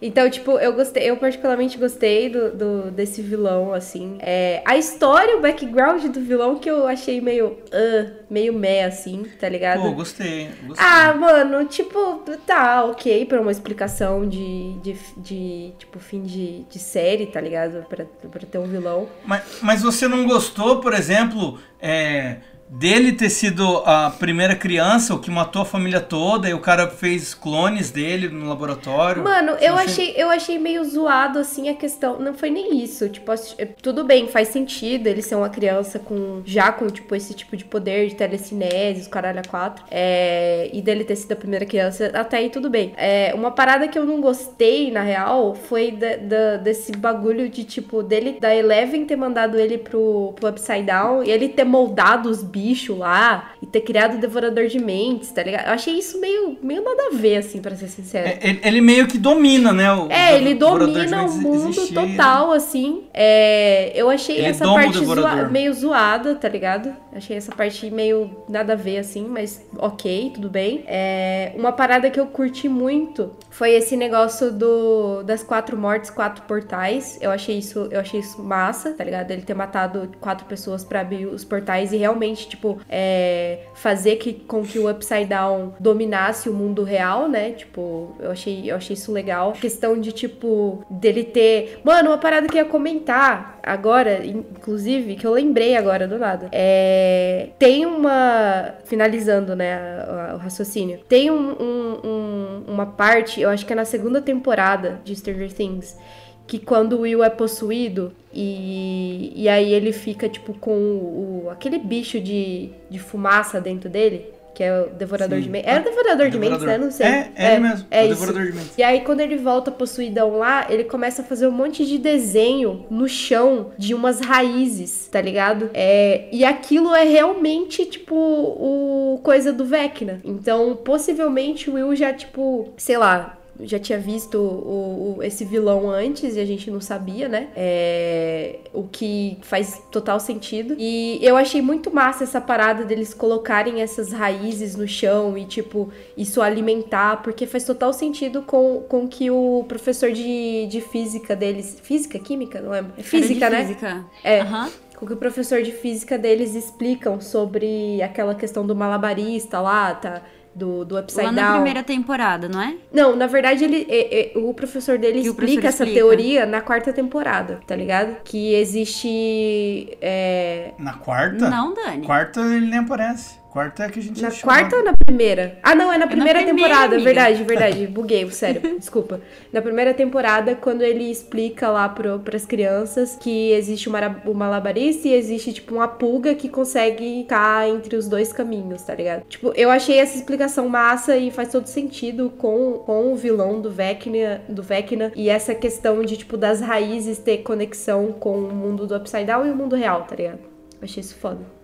Então, tipo, eu gostei, eu particularmente gostei do, do- desse vilão, assim. É, a história, o background do vilão que eu achei meio. ah, meio meh, assim, tá ligado? Pô, gostei. gostei. Ah, mano, tipo, tá, ok, pra uma explicação de, de, de tipo, fim de, de série, tá ligado? Pra, pra ter um vilão. Mas, mas você não gostou, por exemplo, é, dele ter sido a primeira criança, o que matou a família toda, e o cara fez clones dele no laboratório? Mano, eu achei, eu achei meio zoado, assim, a questão. Não foi nem isso. Tipo, é, tudo bem, faz sentido ele ser uma criança com. Já com, tipo, esse tipo de poder de telecinese, os caralho a quatro. É, e dele ter sido a primeira criança, até aí tudo bem. É, uma parada que eu não gostei, na real, foi da- da- desse bagulho de, tipo, dele, da Eleven ter mandado ele pro, pro Upside Down e ele ter moldado os bichos lá e ter criado o Devorador de Mentes, tá ligado? Eu achei isso meio, meio nada a ver, assim, pra ser sincero. É, ele, ele meio que domina, né? O, É, ele domina o mundo existia, total, assim. É, eu achei Ele essa doma o parte zoa- meio zoada, tá ligado? Achei essa parte meio nada a ver, assim, mas ok, tudo bem. É, uma parada que eu curti muito foi esse negócio do das quatro mortes, quatro portais. Eu achei isso, eu achei isso massa, tá ligado? Ele ter matado quatro pessoas pra abrir os portais e realmente, tipo, é, fazer que, com que o Upside Down dominasse o mundo real, né? Tipo, eu achei, eu achei isso legal. Questão de, tipo, dele ter. Mano, uma parada que eu ia comentar agora, inclusive, que eu lembrei agora do nada. É. Tem uma. Finalizando, né, o raciocínio. Tem um- um- um- uma parte, eu acho que é na segunda temporada de Stranger Things. Que quando o Will é possuído e, e aí ele fica, tipo, com o, o- aquele bicho de, de fumaça dentro dele, que é o Devorador Sim. de Mentes. É o Devorador de Mentes, né? Não sei. É, é, ele mesmo. É o isso. Devorador de Mentes. E aí, quando ele volta possuidão lá, ele começa a fazer um monte de desenho no chão de umas raízes, tá ligado? É, e aquilo é realmente, tipo, o coisa do Vecna. Então, possivelmente o Will já, tipo, sei lá. Já tinha visto o, o- esse vilão antes e a gente não sabia, né? É, o que faz total sentido. E eu achei muito massa essa parada deles colocarem essas raízes no chão e, tipo, isso alimentar, porque faz total sentido com, com que o professor de, de física deles. Física? Química? Não lembro. É física, de né? Física. É. Aham. Com que o professor de física deles explicam sobre aquela questão do malabarista lá, tá? Do, do upside Lá na down. primeira temporada, não é? Não, na verdade, ele, é- é- o professor dele Que explica professor essa explica. teoria na quarta temporada, tá ligado? Que existe. é, Na quarta? Não, Dani. Quarta ele nem aparece. Quarta é que a gente Na quarta ou na primeira? Ah, não, é na primeira primeira, temporada, amiga. verdade, verdade. Buguei, sério. Desculpa. Na primeira temporada, quando ele explica lá pro, pras crianças que existe o mara- o malabarista e existe, tipo, uma pulga que consegue ficar entre os dois caminhos, tá ligado? Tipo, eu achei essa explicação massa e faz todo sentido com, com o vilão do Vecna, do Vecna e essa questão de, tipo, das raízes ter conexão com o mundo do Upside Down e o mundo real, tá ligado? Eu achei isso foda.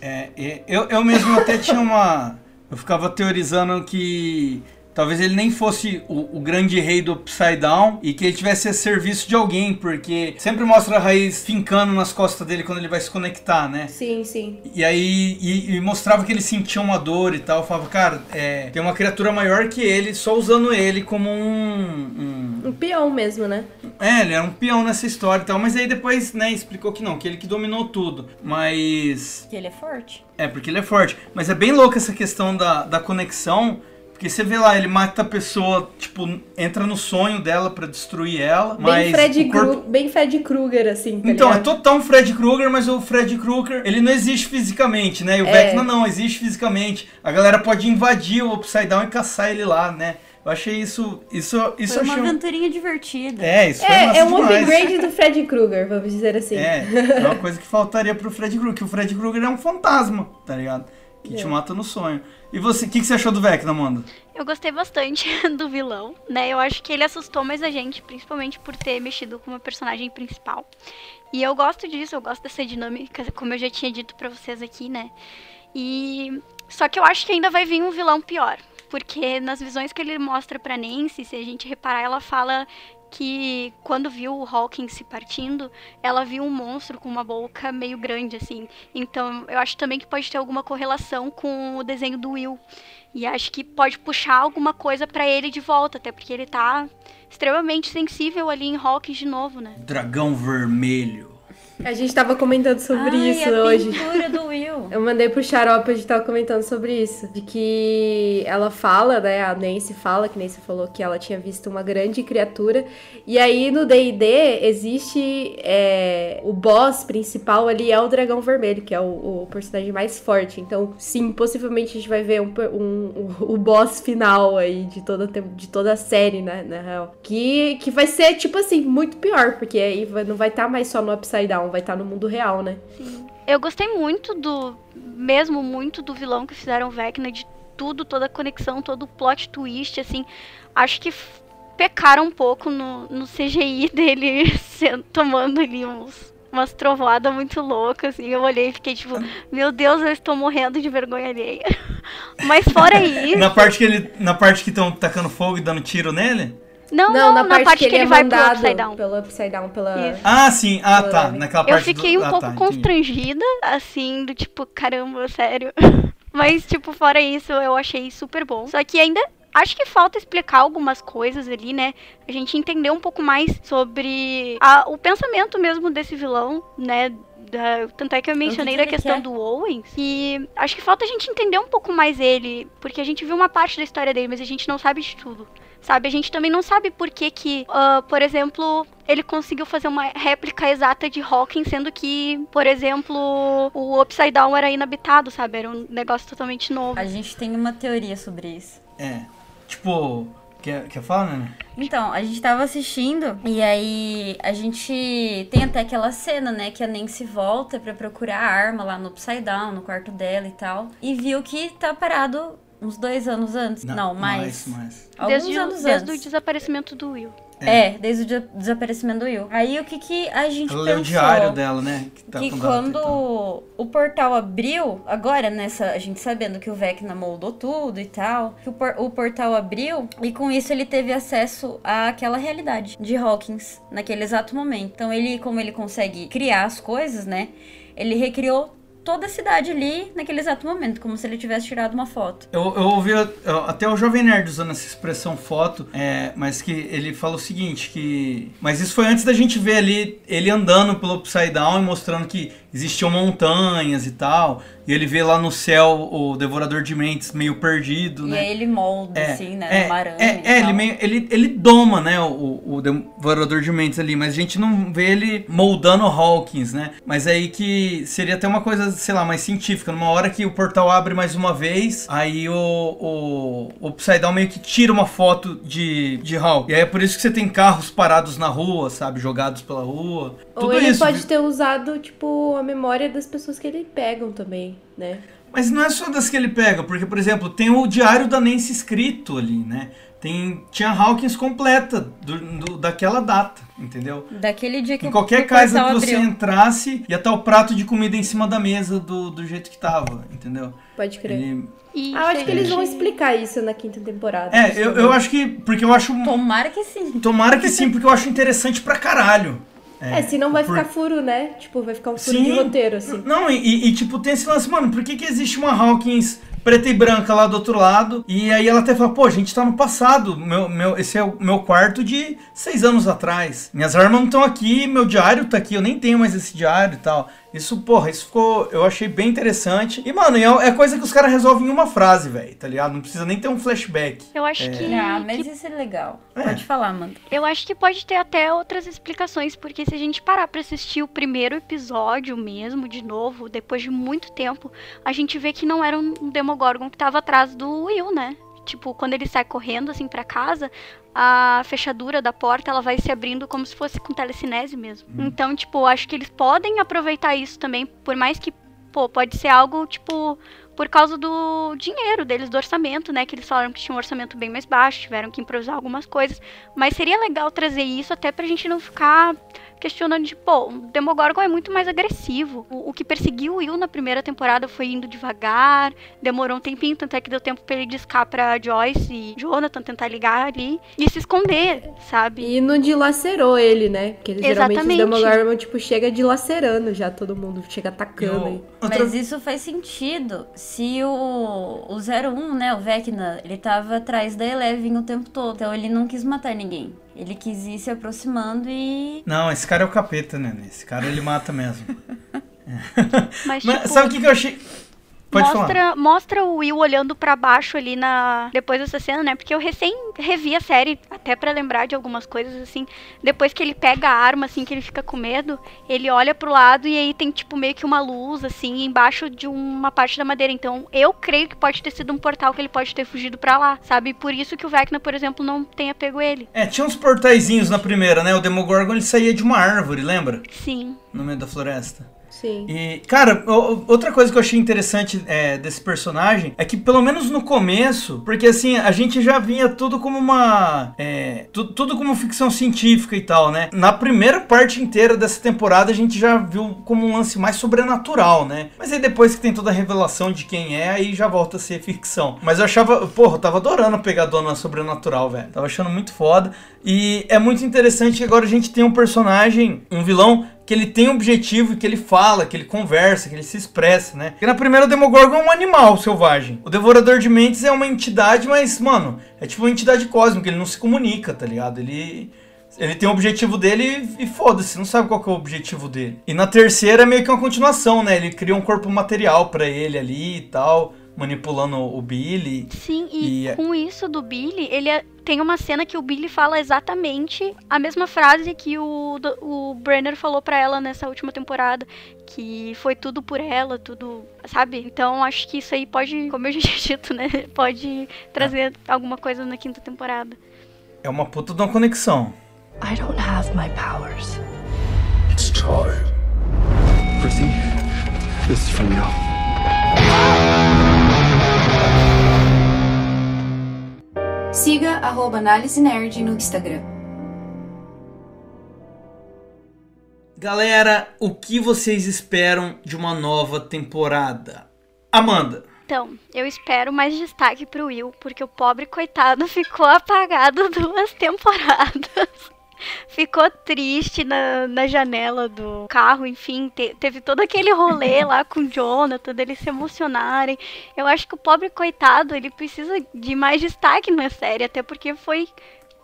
É, eu, eu mesmo até tinha uma. Eu ficava teorizando que talvez ele nem fosse o, o grande rei do Upside Down e que ele tivesse a serviço de alguém, porque sempre mostra a raiz fincando nas costas dele quando ele vai se conectar, né? Sim, sim. E aí e, e mostrava que ele sentia uma dor e tal. Falava, cara, é, tem uma criatura maior que ele, só usando ele como um. um- Um peão mesmo, né? É, ele era um peão nessa história e tal, mas aí depois, né, explicou que não, que ele que dominou tudo. Mas. Que ele é forte. É, porque ele é forte. Mas é bem louca essa questão da, da conexão. Porque você vê lá, ele mata a pessoa, tipo, entra no sonho dela pra destruir ela. mas Bem Fred, o corpo... Bem Fred Krueger, assim, tá Então, é ligado? total um Fred Krueger, mas o Fred Krueger, ele não existe fisicamente, né? E o É. Vecna não, existe fisicamente. A galera pode invadir o Upside Down e caçar ele lá, né? Eu achei isso. Isso, isso Foi eu uma achei. um- aventurinha divertida. É, isso foi massa É, é um demais. upgrade do Fred Krueger, vamos dizer assim. É, é uma coisa que faltaria pro Fred Krueger, que o Fred Krueger é um fantasma, tá ligado? Que te É. mata no sonho. E você, o que, que você achou do Vecna, Amanda? Eu gostei bastante do vilão, né? Eu acho que ele assustou mais a gente, principalmente por ter mexido com uma personagem principal. E eu gosto disso, eu gosto dessa dinâmica, como eu já tinha dito pra vocês aqui, né? E só que eu acho que ainda vai vir um vilão pior, porque nas visões que ele mostra pra Nancy, se a gente reparar, ela fala que quando viu o Hawkins se partindo, ela viu um monstro com uma boca meio grande, assim. Então, eu acho também que pode ter alguma correlação com o desenho do Will. E acho que pode puxar alguma coisa pra ele de volta, até porque ele tá extremamente sensível ali em Hawkins de novo, né? Dragão Vermelho. A gente tava comentando sobre Ai, isso a hoje. pintura do Will. Eu mandei pro Xarope, a gente tava comentando sobre isso. De que ela fala, né? A Nancy fala, que Nancy falou que ela tinha visto uma grande criatura. E aí no DD existe é, o boss principal ali é o dragão vermelho, que é o, o personagem mais forte. Então, sim, possivelmente a gente vai ver um, per- um- o, boss final aí de toda, de toda a série, né? Na real. Que, que vai ser, tipo assim, muito pior, porque aí não vai estar mais só no Upside Down, vai estar no mundo real, né? Eu gostei muito do. Mesmo muito do vilão que fizeram o Vecna, de tudo, toda a conexão, todo o plot twist, assim. Acho que pecaram um pouco no, no CGI dele sendo- tomando ali uns. Umas trovoadas muito loucas, assim. Eu olhei e fiquei tipo, meu Deus, eu estou morrendo de vergonha alheia. Mas fora isso. Na parte que ele. Na parte que estão tacando fogo e dando tiro nele? Não, não, na, parte, que, ele, é vai pro Upside Down. Pelo Upside Down, pela... Isso. Ah, sim. Ah, Eu tá. Naquela Eu parte fiquei do... um ah, pouco tá, constrangida, assim, do tipo, caramba, sério. Mas, tipo, fora isso, eu achei super bom. Só que ainda acho que falta explicar algumas coisas ali, né? A gente entender um pouco mais sobre a- o pensamento mesmo desse vilão, né? Da- tanto é que eu mencionei que da ele questão quer. do Owens. E acho que falta a gente entender um pouco mais ele. Porque a gente viu uma parte da história dele, mas a gente não sabe de tudo. Sabe? A gente também não sabe por que que, ah, por exemplo, ele conseguiu fazer uma réplica exata de Hawking, sendo que, por exemplo, o Upside Down era inabitado, sabe? Era um negócio totalmente novo. A gente tem uma teoria sobre isso. É. Tipo. Quer, quer falar, né? Então, a gente tava assistindo e aí a gente tem até aquela cena, né, que a Nancy volta pra procurar a arma lá no Upside Down, no quarto dela e tal, e viu que tá parado uns dois anos antes. Não, mais. Mais, mais. Alguns Desde, o, anos desde o desaparecimento do Will. É, desde o dia- desaparecimento do Will. Aí o que que a gente Ela leu o pensou? diário dela, né? tá que com data e quando tal. o portal abriu, agora nessa, a gente sabendo que o Vecna moldou tudo e tal, que o, por- o portal abriu e com isso ele teve acesso àquela realidade de Hawkins naquele exato momento. Então ele, como ele consegue criar as coisas, né? Ele recriou toda a cidade ali naquele exato momento, como se ele tivesse tirado uma foto. Eu, eu ouvi até o Jovem Nerd usando essa expressão foto, é, mas que ele fala o seguinte, que... Mas isso foi antes da gente ver ali ele andando pelo Upside Down e mostrando que existiam montanhas e tal. E ele vê lá no céu o Devorador de Mentes meio perdido, E né? aí ele molda, assim, né? É, uma aranha é, e é, ele, meio, ele, ele doma, né, o, o devorador de mentes ali, mas a gente não vê ele moldando o Hawkins, né? Mas aí que seria até uma coisa, sei lá, mais científica. Numa hora que o portal abre mais uma vez, aí o, o, o Upside Down meio que tira uma foto de, de Hawk. E aí é por isso que você tem carros parados na rua, sabe? Jogados pela rua. Ou Tudo ele isso. pode ter usado, tipo, a memória das pessoas que ele pegam também, né? Mas não é só das que ele pega, porque, por exemplo, tem o diário da Nancy escrito ali, né? Tem, tinha Hawkins completa do, do- daquela data, entendeu? Daquele dia que Em qualquer casa que você abriu. entrasse, ia estar o prato de comida em cima da mesa do, do jeito que tava, entendeu? Pode crer. Ele- E Ah, eu acho que eles vão explicar isso na quinta temporada. É, eu, eu acho que. Porque eu acho. Tomara que sim. Tomara que sim, porque eu acho interessante pra caralho. É, senão vai por- ficar furo, né? Tipo, vai ficar um furo Sim. de roteiro, assim. Não, e, e, tipo, tem esse lance, mano, por que, que existe uma Hawkins preta e branca lá do outro lado. E aí ela até fala, pô, a gente tá no passado. Meu, meu, esse é o meu quarto de seis anos atrás. Minhas armas não estão aqui, meu diário tá aqui, eu nem tenho mais esse diário e tal. Isso, porra, isso ficou. Eu achei bem interessante. E, mano, é, é coisa que os caras resolvem em uma frase, velho, tá ligado? Não precisa nem ter um flashback. Eu acho É. que. Ah, mas que- isso é legal. É. Pode falar, Amanda. Eu acho que pode ter até outras explicações, porque se a gente parar pra assistir o primeiro episódio mesmo, de novo, depois de muito tempo, a gente vê que não era um Demogorgon que tava atrás do Will, né? Tipo, quando ele sai correndo assim pra casa, a fechadura da porta ela vai se abrindo como se fosse com telecinese mesmo. Então, tipo, acho que eles podem aproveitar isso também, por mais que, pô, pode ser algo, tipo, por causa do dinheiro deles, do orçamento, né? Que eles falaram que tinha um orçamento bem mais baixo, tiveram que improvisar algumas coisas. Mas seria legal trazer isso até pra gente não ficar questionando de, pô, o Demogorgon é muito mais agressivo. O, o que perseguiu o Will na primeira temporada foi indo devagar, demorou um tempinho, tanto é que deu tempo pra ele discar pra Joyce e Jonathan tentar ligar ali e se esconder, sabe? E não dilacerou ele, né? Porque geralmente os Exatamente. Demogorgon, tipo, chega dilacerando já todo mundo, chega atacando. Outra- Mas isso faz sentido se o, o 01, né, o Vecna, ele tava atrás da Eleven o tempo todo. Então ele não quis matar ninguém. Ele quis ir se aproximando e. Não, esse cara é o capeta, né? Esse cara ele mata mesmo. Mas, Mas tipo, sabe o que, que eu achei. Pode falar. mostra, mostra o Will olhando pra baixo ali na depois dessa cena, né? Porque eu recém revi a série até pra lembrar de algumas coisas assim. Depois que ele pega a arma assim que ele fica com medo, ele olha pro lado e aí tem tipo meio que uma luz assim embaixo de uma parte da madeira. Então, eu creio que pode ter sido um portal que ele pode ter fugido pra lá, sabe? Por isso que o Vecna, por exemplo, não tenha pego ele. É, tinha uns portaizinhos na primeira, né? O Demogorgon ele saía de uma árvore, lembra? Sim. No meio da floresta. Sim. E, cara, outra coisa que eu achei interessante é, desse personagem é que, pelo menos no começo, porque assim, a gente já via tudo como uma. é, tu- tudo como ficção científica e tal, né? Na primeira parte inteira dessa temporada, a gente já viu como um lance mais sobrenatural, né? Mas aí depois que tem toda a revelação de quem é, aí já volta a ser ficção. Mas eu achava, porra, eu tava adorando pegar a dona sobrenatural, velho. Tava achando muito foda. E é muito interessante que agora a gente tem um personagem, um vilão que ele tem um objetivo, que ele fala, que ele conversa, que ele se expressa, né? Porque na primeira o Demogorgon é um animal selvagem. O Devorador de Mentes é uma entidade, mas, mano, é tipo uma entidade cósmica, ele não se comunica, tá ligado? Ele. Ele tem o objetivo dele e, e foda-se, não sabe qual é o objetivo dele. E na terceira é meio que uma continuação, né? Ele cria um corpo material pra ele ali e tal, manipulando o Billy. Sim, e, E é- com isso do Billy, ele é- tem uma cena que o Billy fala exatamente a mesma frase que o, o Brenner falou pra ela nessa última temporada, que foi tudo por ela, tudo, sabe? Então acho que isso aí pode, como eu já tinha dito, né? Pode trazer alguma coisa na quinta temporada. É uma puta de uma conexão. I don't have my powers. It's time. Chrissy, this is from you. Siga arroba Análise Nerd no Instagram. Galera, o que vocês esperam de uma nova temporada? Amanda. Então, eu espero mais destaque pro Will, porque o pobre coitado ficou apagado duas temporadas. Ficou triste na, na janela do carro, enfim, te- teve todo aquele rolê lá com o Jonathan, deles se emocionarem. Eu acho que o pobre coitado, ele precisa de mais destaque na série, até porque foi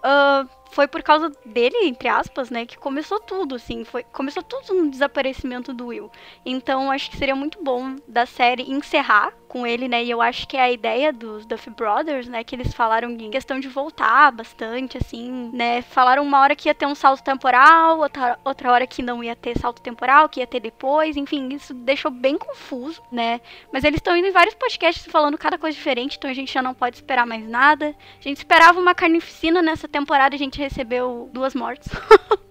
ah, foi por causa dele, entre aspas, né, que começou tudo, assim, foi, começou tudo no desaparecimento do Will. Então, acho que seria muito bom da série encerrar com ele, né, e eu acho que é a ideia dos Duff Brothers, né, que eles falaram em questão de voltar bastante, assim, né, falaram uma hora que ia ter um salto temporal, outra, outra hora que não ia ter salto temporal, que ia ter depois, enfim, isso deixou bem confuso, né, mas eles estão indo em vários podcasts falando cada coisa diferente, então a gente já não pode esperar mais nada. A gente esperava uma carnificina nessa temporada, a gente recebeu duas mortes.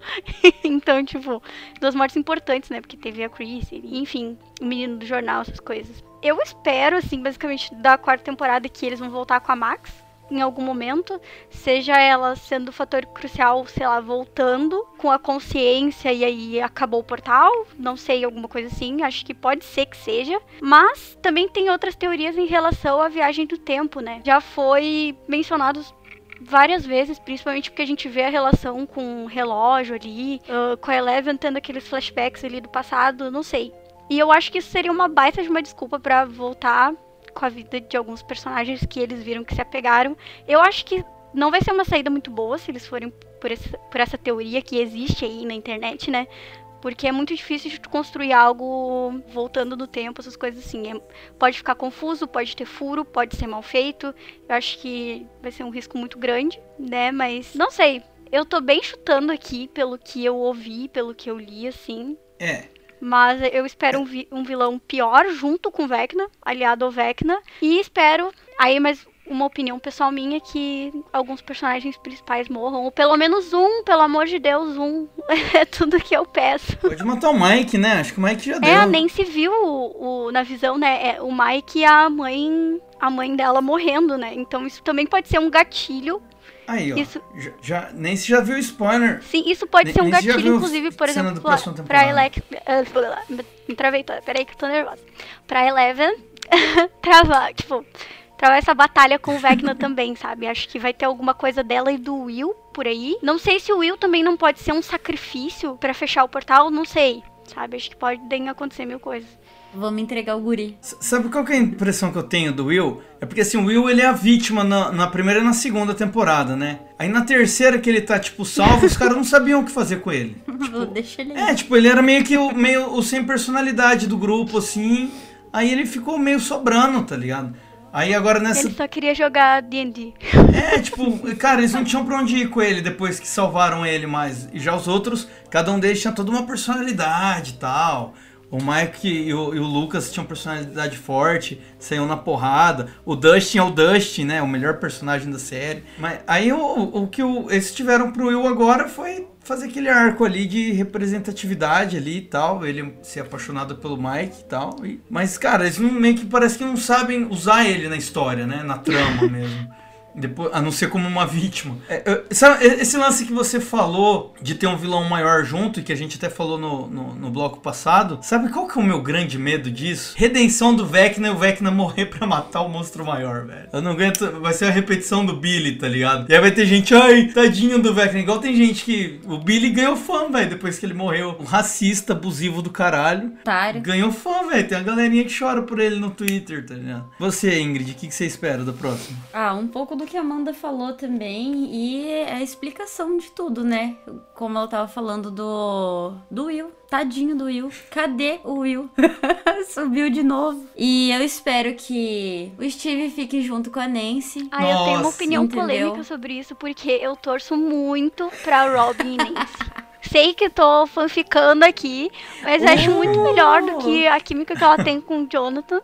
então, tipo, duas mortes importantes, né? Porque teve a Chris, enfim, o menino do jornal, essas coisas. Eu espero, assim, basicamente, da quarta temporada que eles vão voltar com a Max em algum momento, seja ela sendo o fator crucial, sei lá, voltando com a consciência e aí acabou o portal, não sei, alguma coisa assim, acho que pode ser que seja, mas também tem outras teorias em relação à viagem do tempo, né? Já foi mencionado várias vezes, principalmente porque a gente vê a relação com o relógio ali, ah, com a Eleven tendo aqueles flashbacks ali do passado, não sei. E eu acho que isso seria uma baita de uma desculpa pra voltar com a vida de alguns personagens que eles viram que se apegaram. Eu acho que não vai ser uma saída muito boa se eles forem por, esse, por essa teoria que existe aí na internet, né? Porque é muito difícil de construir algo voltando no tempo, essas coisas assim. É, pode ficar confuso, pode ter furo, pode ser mal feito. Eu acho que vai ser um risco muito grande, né? Mas não sei. Eu tô bem chutando aqui pelo que eu ouvi, pelo que eu li, assim. É. Mas eu espero um, vi um vilão pior junto com o Vecna, aliado ao Vecna. E espero. Aí, mas uma opinião pessoal minha que alguns personagens principais morram. Ou pelo menos um, pelo amor de Deus, um. é tudo que eu peço. Pode matar o Mike, né? Acho que o Mike já deu. É, a Nancy viu o, o, na visão, né? É, o Mike e a mãe. A mãe dela morrendo, né? Então isso também pode ser um gatilho Aí, ó. Isso- Já, já, nem se já viu o spoiler. Sim, isso pode Nem- ser um nem se gatilho, inclusive, por exemplo, pra. Elec... eh, Me travei. Peraí que eu tô nervosa. Pra Eleven travar, tipo, travar essa batalha com o Vecna também, sabe? Acho que vai ter alguma coisa dela e do Will por aí. Não sei se o Will também não pode ser um sacrifício pra fechar o portal, não sei. Sabe? Acho que podem acontecer mil coisas. Vamos entregar o guri. S- Sabe qual que é a impressão que eu tenho do Will? É porque assim, o Will ele é a vítima na, na primeira e na segunda temporada, né? Aí na terceira que ele tá, tipo, salvo, os caras não sabiam o que fazer com ele. Deixa ele. É, tipo, ele era meio que o, meio, o sem personalidade do grupo, assim. Aí ele ficou meio sobrando, tá ligado? Aí agora nessa. Ele só queria jogar D&D. É, tipo, cara, eles não tinham pra onde ir com ele depois que salvaram ele mais. E já os outros, cada um deles tinha toda uma personalidade e tal. O Mike e o, e o Lucas tinham personalidade forte, saíam na porrada. O Dustin é o Dustin, né? O melhor personagem da série. Mas aí o, o que o, eles tiveram pro Will agora foi fazer aquele arco ali de representatividade ali e tal. Ele ser apaixonado pelo Mike e tal. E- mas, cara, eles meio que parece que não sabem usar ele na história, né? Na trama mesmo. Depois, a não ser como uma vítima. É, eu- sabe, esse lance que você falou de ter um vilão maior junto, e que a gente até falou no, no, no bloco passado, sabe qual que é o meu grande medo disso? Redenção do Vecna e o Vecna morrer pra matar o monstro maior, velho. Eu não aguento. Vai ser a repetição do Billy, tá ligado? E aí vai ter gente, ai, tadinho do Vecna. Igual tem gente que. O Billy ganhou fã, velho, depois que ele morreu. Um racista, abusivo do caralho. Otário. Ganhou fã, velho. Tem uma galerinha que chora por ele no Twitter, tá ligado? Você, Ingrid, o que, que você espera do próximo? Ah, um pouco do que a Amanda falou também e a explicação de tudo, né? Como ela tava falando do do Will, tadinho do Will. Cadê o Will? Subiu de novo. E eu espero que o Steve fique junto com a Nancy. Ah, eu tenho uma opinião entendeu? polêmica sobre isso, porque eu torço muito pra Robin e Nancy. Sei que tô fanficando aqui, mas acho muito melhor do que a química que ela tem com o Jonathan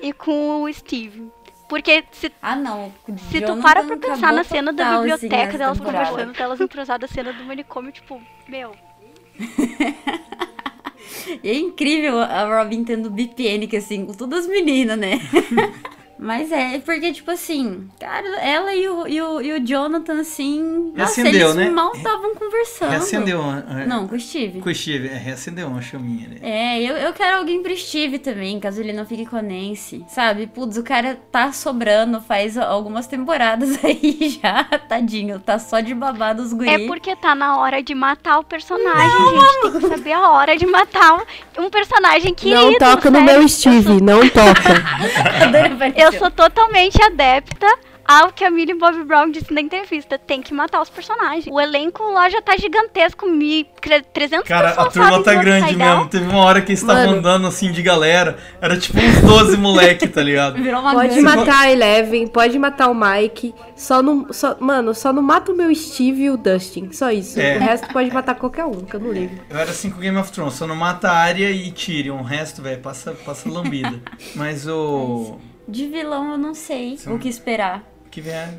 e com o Steve. Porque se, Ah, não. se tu Jonathan para pra pensar na cena da biblioteca delas conversando, delas entrosadas, a cena do manicômio, tipo, meu. É incrível a Robin tendo bipênica, assim, com todas as meninas, né? Mas é, porque, tipo assim, cara, ela e o, e o, e o Jonathan, assim. Nossa, eles né? mal estavam conversando. Reacendeu. a- a- Não, com o Steve. Com o Steve, é, reacendeu uma chaminha ali. É, eu, eu quero alguém pro Steve também, caso ele não fique com a Nancy. Sabe? Putz, o cara tá sobrando faz algumas temporadas aí já, tadinho. Tá só de babado os guri. É porque tá na hora de matar o personagem, gente. Tem que saber a hora de matar um personagem querido. não toca no meu Steve, não toca. Eu sou totalmente adepta ao que a Millie Bobby Brown disse na entrevista. Tem que matar os personagens. O elenco lá já tá gigantesco. Mi, 300 Cara, a pessoas turma sabem tá do grande mesmo. Teve uma hora que eles estavam andando assim de galera. Era tipo uns 12 moleque, tá ligado? Virou uma Pode gangue. matar a Eleven, pode matar o Mike. Só não. Só, mano, só não mata o meu Steve e o Dustin. Só isso. É. O resto pode matar qualquer um, que eu não ligo. Eu era assim com Game of Thrones. Só não mata a Arya e Tyrion. O resto, velho, passa, passa lambida. Mas o... De vilão eu não sei Sim. o que esperar. o que vier...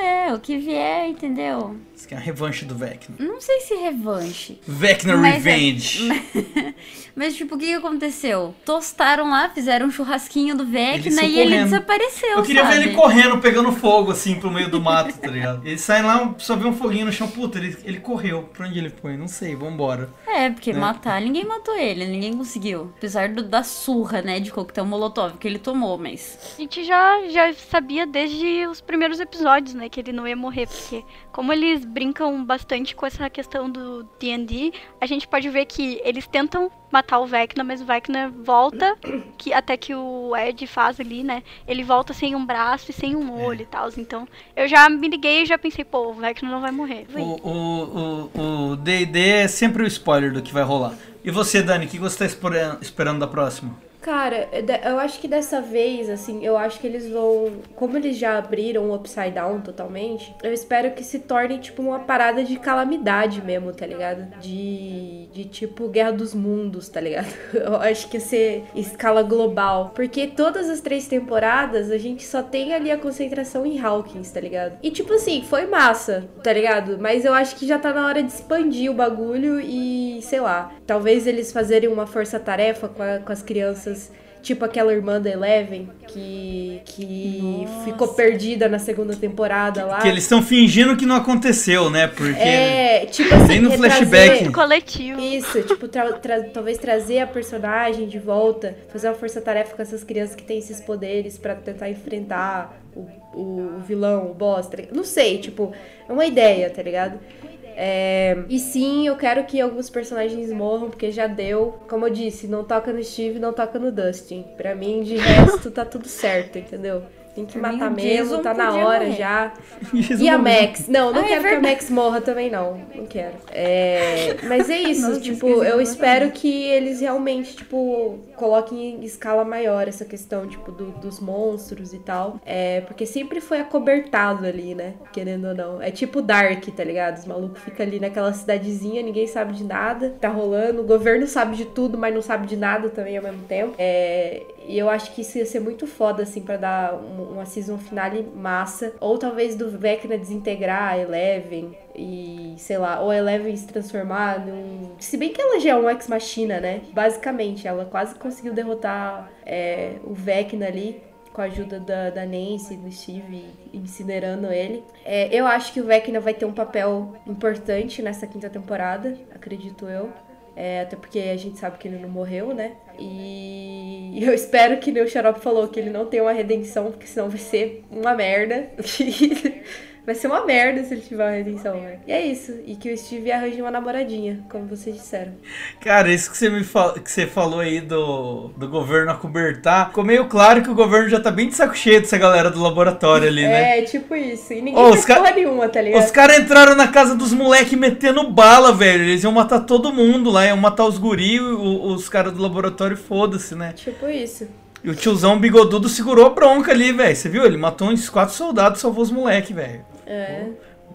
É, o que vier, entendeu? Isso aqui é a revanche do Vecna. Não sei se revanche. Vecna Mas é- Revenge. Mas, tipo, o que, que aconteceu? Tostaram lá, fizeram um churrasquinho do Vecna e são ele correndo. desapareceu, Eu queria sabe? ver ele correndo, pegando fogo, assim, pro meio do mato, tá ligado? Ele sai lá, só vê um foguinho no chão. Puta, ele, ele correu. Pra onde ele foi? Não sei, vambora. É, porque né? matar, ninguém matou ele, ninguém conseguiu. Apesar do- da surra, né, de coquetel molotov que ele tomou, mas... A gente já, já sabia desde os primeiros episódios, né, que ele não ia morrer, porque como eles brincam bastante com essa questão do D&D, a gente pode ver que eles tentam matar o Vecna, mas o Vecna volta, que até que o Ed faz ali, né? Ele volta sem um braço e sem um olho e tal. Então, eu já me liguei e já pensei, pô, o Vecna não vai morrer. O- O o- o D&D é sempre o spoiler do que vai rolar. E você, Dani, o que você tá espera- esperando da próxima? Cara, eu de- eu acho que dessa vez, assim, eu acho que eles vão. Como eles já abriram o Upside Down totalmente, eu espero que se torne, tipo, uma parada de calamidade mesmo, tá ligado? De. De tipo Guerra dos Mundos, tá ligado? Eu acho que ser escala global. Porque todas as três temporadas a gente só tem ali a concentração em Hawkins, tá ligado? E tipo assim, foi massa, tá ligado? Mas eu acho que já tá na hora de expandir o bagulho e, sei lá, talvez eles fazerem uma força-tarefa com, com as crianças. Tipo aquela irmã da Eleven que, que ficou perdida na segunda temporada lá. Que eles estão fingindo que não aconteceu, né? Porque É, tipo assim, Nem no é flashback. trazer- Coletivo. Isso, tipo, tra- tra- talvez trazer a personagem de volta, fazer uma força-tarefa com essas crianças que têm esses poderes pra tentar enfrentar o, o, vilão, o boss, tá? Não sei, tipo, é uma ideia, tá ligado? É, e sim, eu quero que alguns personagens morram, porque já deu. Como eu disse, não toca no Steve, não toca no Dustin. Pra mim, de resto, tá tudo certo, entendeu? Tem que matar mesmo, tá na hora morrer. já. E a. Max? Não, não Ah, é quero que a. Max morra também, não. Não quero. É, Mas é isso, Nossa, tipo, eu espero que eles realmente, tipo, coloquem em escala maior essa questão, tipo, do- dos monstros e tal. É, porque sempre foi acobertado ali, né? Querendo ou não. É tipo Dark, tá ligado? Os malucos ficam ali naquela cidadezinha, ninguém sabe de nada, tá rolando. O governo sabe de tudo, mas não sabe de nada também ao mesmo tempo. É, e eu acho que isso ia ser muito foda, assim, pra dar um- uma season finale massa. Ou talvez do Vecna desintegrar a Eleven e, sei lá, ou a Eleven se transformar num. Se bem que ela já é um ex-machina, né? Basicamente, ela quase conseguiu derrotar é, o Vecna ali. Com a ajuda da, da Nancy, do Steve, incinerando ele. É, eu acho que o Vecna vai ter um papel importante nessa quinta temporada, acredito eu. É, até porque a gente sabe que ele não morreu, né? E eu espero que nem o Xarope falou que ele não tenha uma redenção, porque senão vai ser uma merda. vai ser uma merda se ele tiver uma redenção, né? E é isso. E que o Steve arranje uma namoradinha, como vocês disseram. Cara, isso que você me fal... que você falou aí do, do governo acobertar, ficou meio claro que o governo já tá bem de saco cheio dessa galera do laboratório ali, né? É, tipo isso. E ninguém Ô, faz os ca- nenhuma, tá ligado? Os caras entraram na casa dos moleque metendo bala, velho. Eles iam matar todo mundo lá, iam matar os guri, o- os caras do laboratório, foda-se, né? Tipo isso. E o tiozão bigodudo segurou a bronca ali, velho. Você viu? Ele matou uns quatro soldados e salvou os moleque, velho. É.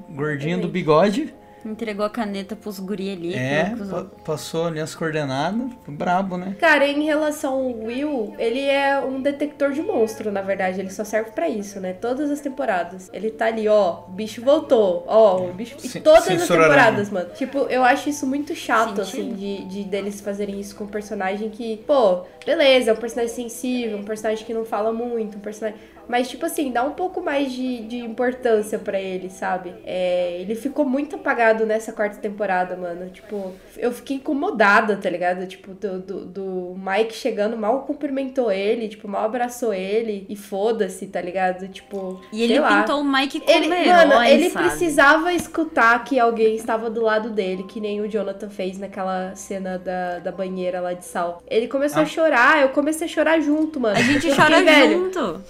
Gordinho do bigode. Entregou a caneta pros guri ali. É, pa- passou ali as coordenadas. Foi brabo, né? Cara, em relação ao Will, ele é um detector de monstro, na verdade. Ele só serve pra isso, né? Todas as temporadas. Ele tá ali, ó, o bicho voltou. Ó, o bicho. Sim, E todas as temporadas, mano. Tipo, eu acho isso muito chato, Sentido. assim, de, de deles fazerem isso com um personagem que, pô, beleza, é um personagem sensível, um personagem que não fala muito, um personagem. Mas, tipo assim, dá um pouco mais de, de importância pra ele, sabe? É, ele ficou muito apagado nessa quarta temporada, mano. Tipo, eu fiquei incomodada, tá ligado? Tipo, do, do, do Mike chegando, mal cumprimentou ele, tipo, mal abraçou ele e foda-se, tá ligado? Tipo, E ele sei lá. pintou o Mike como Ele, herói, mano, ele sabe? precisava escutar que alguém estava do lado dele, que nem o Jonathan fez naquela cena da, da banheira lá de sal. Ele começou Ah. a chorar, eu comecei a chorar junto, mano. A gente chora fiquei, velho, junto.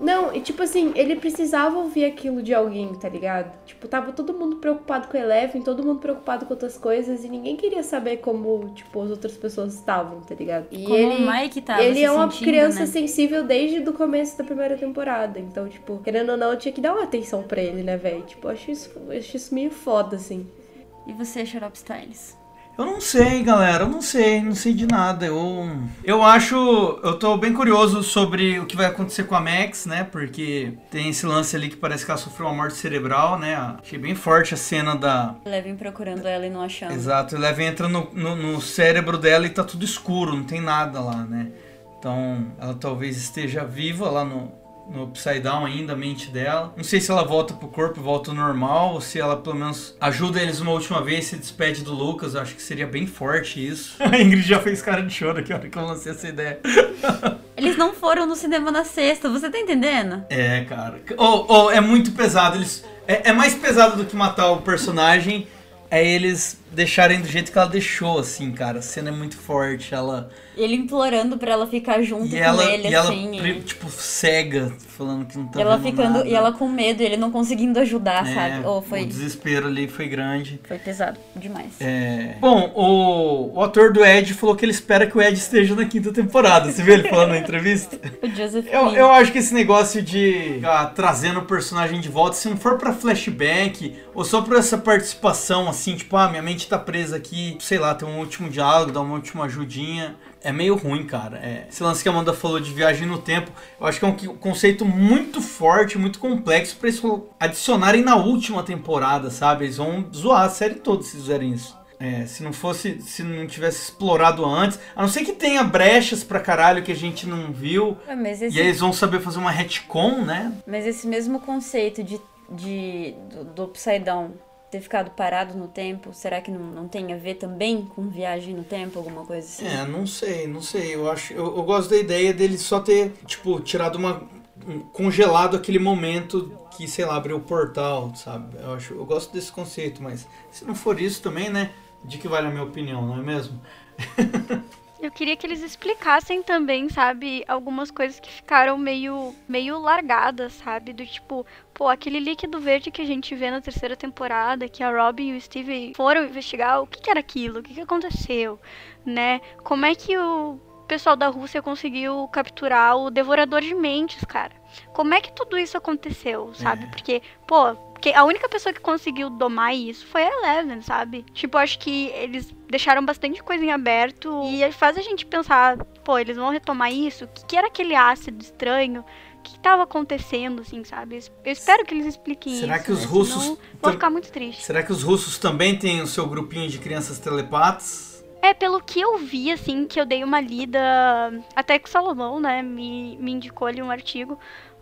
Não, e tipo assim, ele precisava ouvir aquilo de alguém, tá ligado? Tipo, tava todo mundo preocupado com Eleven, todo mundo preocupado com outras coisas, e ninguém queria saber como, tipo, as outras pessoas estavam, tá ligado? E Como ele, o Mike tava ele se é uma sentindo, criança né? sensível desde o começo da primeira temporada. Então, tipo, querendo ou não, eu tinha que dar uma atenção pra ele, né, velho? Tipo, eu acho isso, eu acho isso meio foda, assim. E você, Xarope Styles? Eu não sei, galera, eu não sei, não sei de nada. Eu, eu acho, eu tô bem curioso sobre o que vai acontecer com a Max, né? Porque tem esse lance ali que parece que ela sofreu uma morte cerebral, né? Achei bem forte a cena da. Levem procurando ela e não achando. Exato, ela entra no, no, no cérebro dela e tá tudo escuro, não tem nada lá, né? Então ela talvez esteja viva lá no, no Upside Down ainda, a mente dela. Não sei se ela volta pro corpo, volta ao normal, ou se ela pelo menos ajuda eles uma última vez, se despede do Lucas. Eu acho que seria bem forte isso. A Ingrid já fez cara de choro aqui, a hora que eu lancei essa ideia. Eles não foram no cinema na sexta, você tá entendendo? É, cara. Ou ou é muito pesado. Eles. É, é mais pesado do que matar o personagem. É eles deixarem do jeito que ela deixou, assim, cara. A cena é muito forte. Ela. Ele implorando pra ela ficar junto E com ela, ele, e ela assim. pri- e- tipo, cega, falando que não tá ela ficando. nada. E ela com medo, ele não conseguindo ajudar, É, sabe? Ou O foi, desespero ali foi grande. foi pesado demais. É. Bom, o, o ator do Ed falou que ele espera que o Ed esteja na quinta temporada. Você viu ele falando na entrevista? O Joseph Eu, eu acho que esse negócio de ficar trazendo o personagem de volta, se não for pra flashback, ou só pra essa participação, assim, tipo, ah, minha mente tá presa aqui, sei lá, tem um último diálogo, dá uma última ajudinha. É meio ruim, cara. É. Esse lance que a Amanda falou de viagem no tempo, eu acho que é um conceito muito forte, muito complexo pra eles adicionarem na última temporada, sabe? Eles vão zoar a série toda se fizerem isso. É, se não fosse, se não tivesse explorado antes, a não ser que tenha brechas pra caralho que a gente não viu, Ah, Mas esse, e aí eles vão saber fazer uma retcon, né? mas esse mesmo conceito de, de, do, do Upside Down ter ficado parado no tempo, será que não, não tem a ver também com viagem no tempo, alguma coisa assim? É, não sei, não sei. Eu acho, eu, eu gosto da ideia dele só ter, tipo, tirado uma um- congelado aquele momento que, sei lá, abriu o portal, sabe? Eu acho, eu gosto desse conceito, mas se não for isso também, né? De que vale a minha opinião, não é mesmo? Eu queria que eles explicassem também, sabe, algumas coisas que ficaram meio, meio largadas, sabe? Do tipo, pô, aquele líquido verde que a gente vê na terceira temporada, que a Robin e o Steve foram investigar, o que, que era aquilo? O que, que aconteceu? Né? Como é que o pessoal da Rússia conseguiu capturar o Devorador de Mentes, cara? Como é que tudo isso aconteceu, sabe? É. Porque, pô, porque a única pessoa que conseguiu domar isso foi a Eleven, sabe? Tipo, acho que eles deixaram bastante coisa em aberto e faz a gente pensar, pô, eles vão retomar isso? O que, que era aquele ácido estranho? O que, que tava acontecendo, assim, sabe? Eu espero que eles expliquem Será isso. que os né? russos Senão, vou ficar muito triste. Será que os russos também têm o seu grupinho de crianças telepatas? É, pelo que eu vi, assim, que eu dei uma lida, até que o Salomão, né, me, me indicou ali um artigo,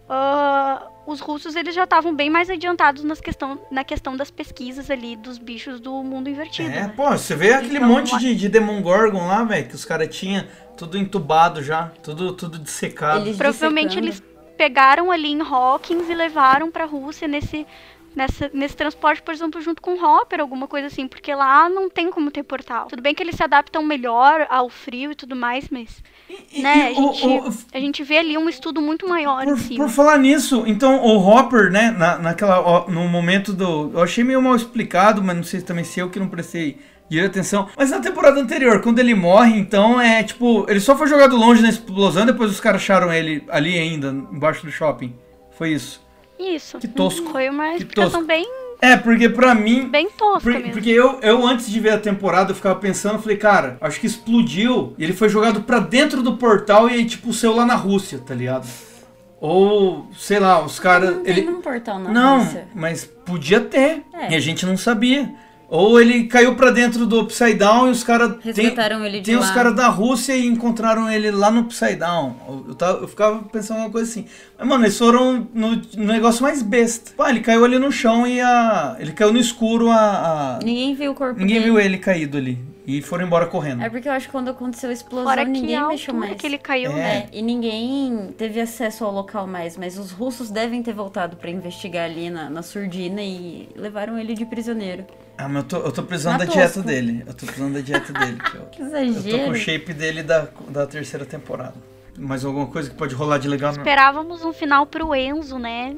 ah, os russos, eles já estavam bem mais adiantados nas questão, na questão das pesquisas ali dos bichos do mundo invertido. É, né? pô, você vê aquele Então, monte de, de Demon Gorgon lá, velho, que os caras tinham tudo entubado já, tudo, tudo dissecado. Eles Provavelmente dissecando. eles pegaram ali em Hawkins e levaram pra Rússia nesse, nessa, nesse transporte, por exemplo, junto com Hopper, alguma coisa assim, porque lá não tem como ter portal. Tudo bem que eles se adaptam melhor ao frio e tudo mais, mas E- né, e a, o- gente, o- a gente vê ali um estudo muito maior em Por, cima. por falar nisso, então o Hopper, né, na, naquela, no momento do. Eu achei meio mal explicado, mas não sei também se eu que não prestei direita atenção. Mas na temporada anterior, quando ele morre, então é tipo. Ele só foi jogado longe na explosão, depois os caras acharam ele ali ainda, embaixo do shopping. Foi isso. Isso. Que tosco. Foi uma Que explicação tosco. bem, É, porque pra mim. bem tosca Por- porque eu, eu, antes de ver a temporada, eu ficava pensando, eu falei, cara, acho que explodiu e ele foi jogado pra dentro do portal e aí, tipo, saiu lá na Rússia, tá ligado? Ou, sei lá, os caras. Não ele- tem um portal na não, Rússia. mas podia ter. É. E a gente não sabia. Ou ele caiu pra dentro do Upside Down e os caras. Tem, Resgataram ele de tem os lá. caras da Rússia e encontraram ele lá no Upside Down. Eu, eu, tava- eu ficava pensando uma coisa assim. Mas, mano, eles foram no, no negócio mais besta. Pá, ele caiu ali no chão e a. Ele caiu no escuro, a. a- Ninguém viu o corpo ninguém dele. viu ele caído ali. E foram embora correndo. É porque eu acho que quando aconteceu a explosão, Fora ninguém mexeu altura mais. que ele caiu, É. né? É, e ninguém teve acesso ao local mais, mas os russos devem ter voltado pra investigar ali na, na surdina e levaram ele de prisioneiro. Ah, mas eu tô, eu tô precisando da dieta dele. Eu tô precisando da dieta dele. que eu- Que Eu tô com exagero. o shape dele da, da terceira temporada. Mais alguma coisa que pode rolar de legal? Esperávamos um final pro Enzo, né?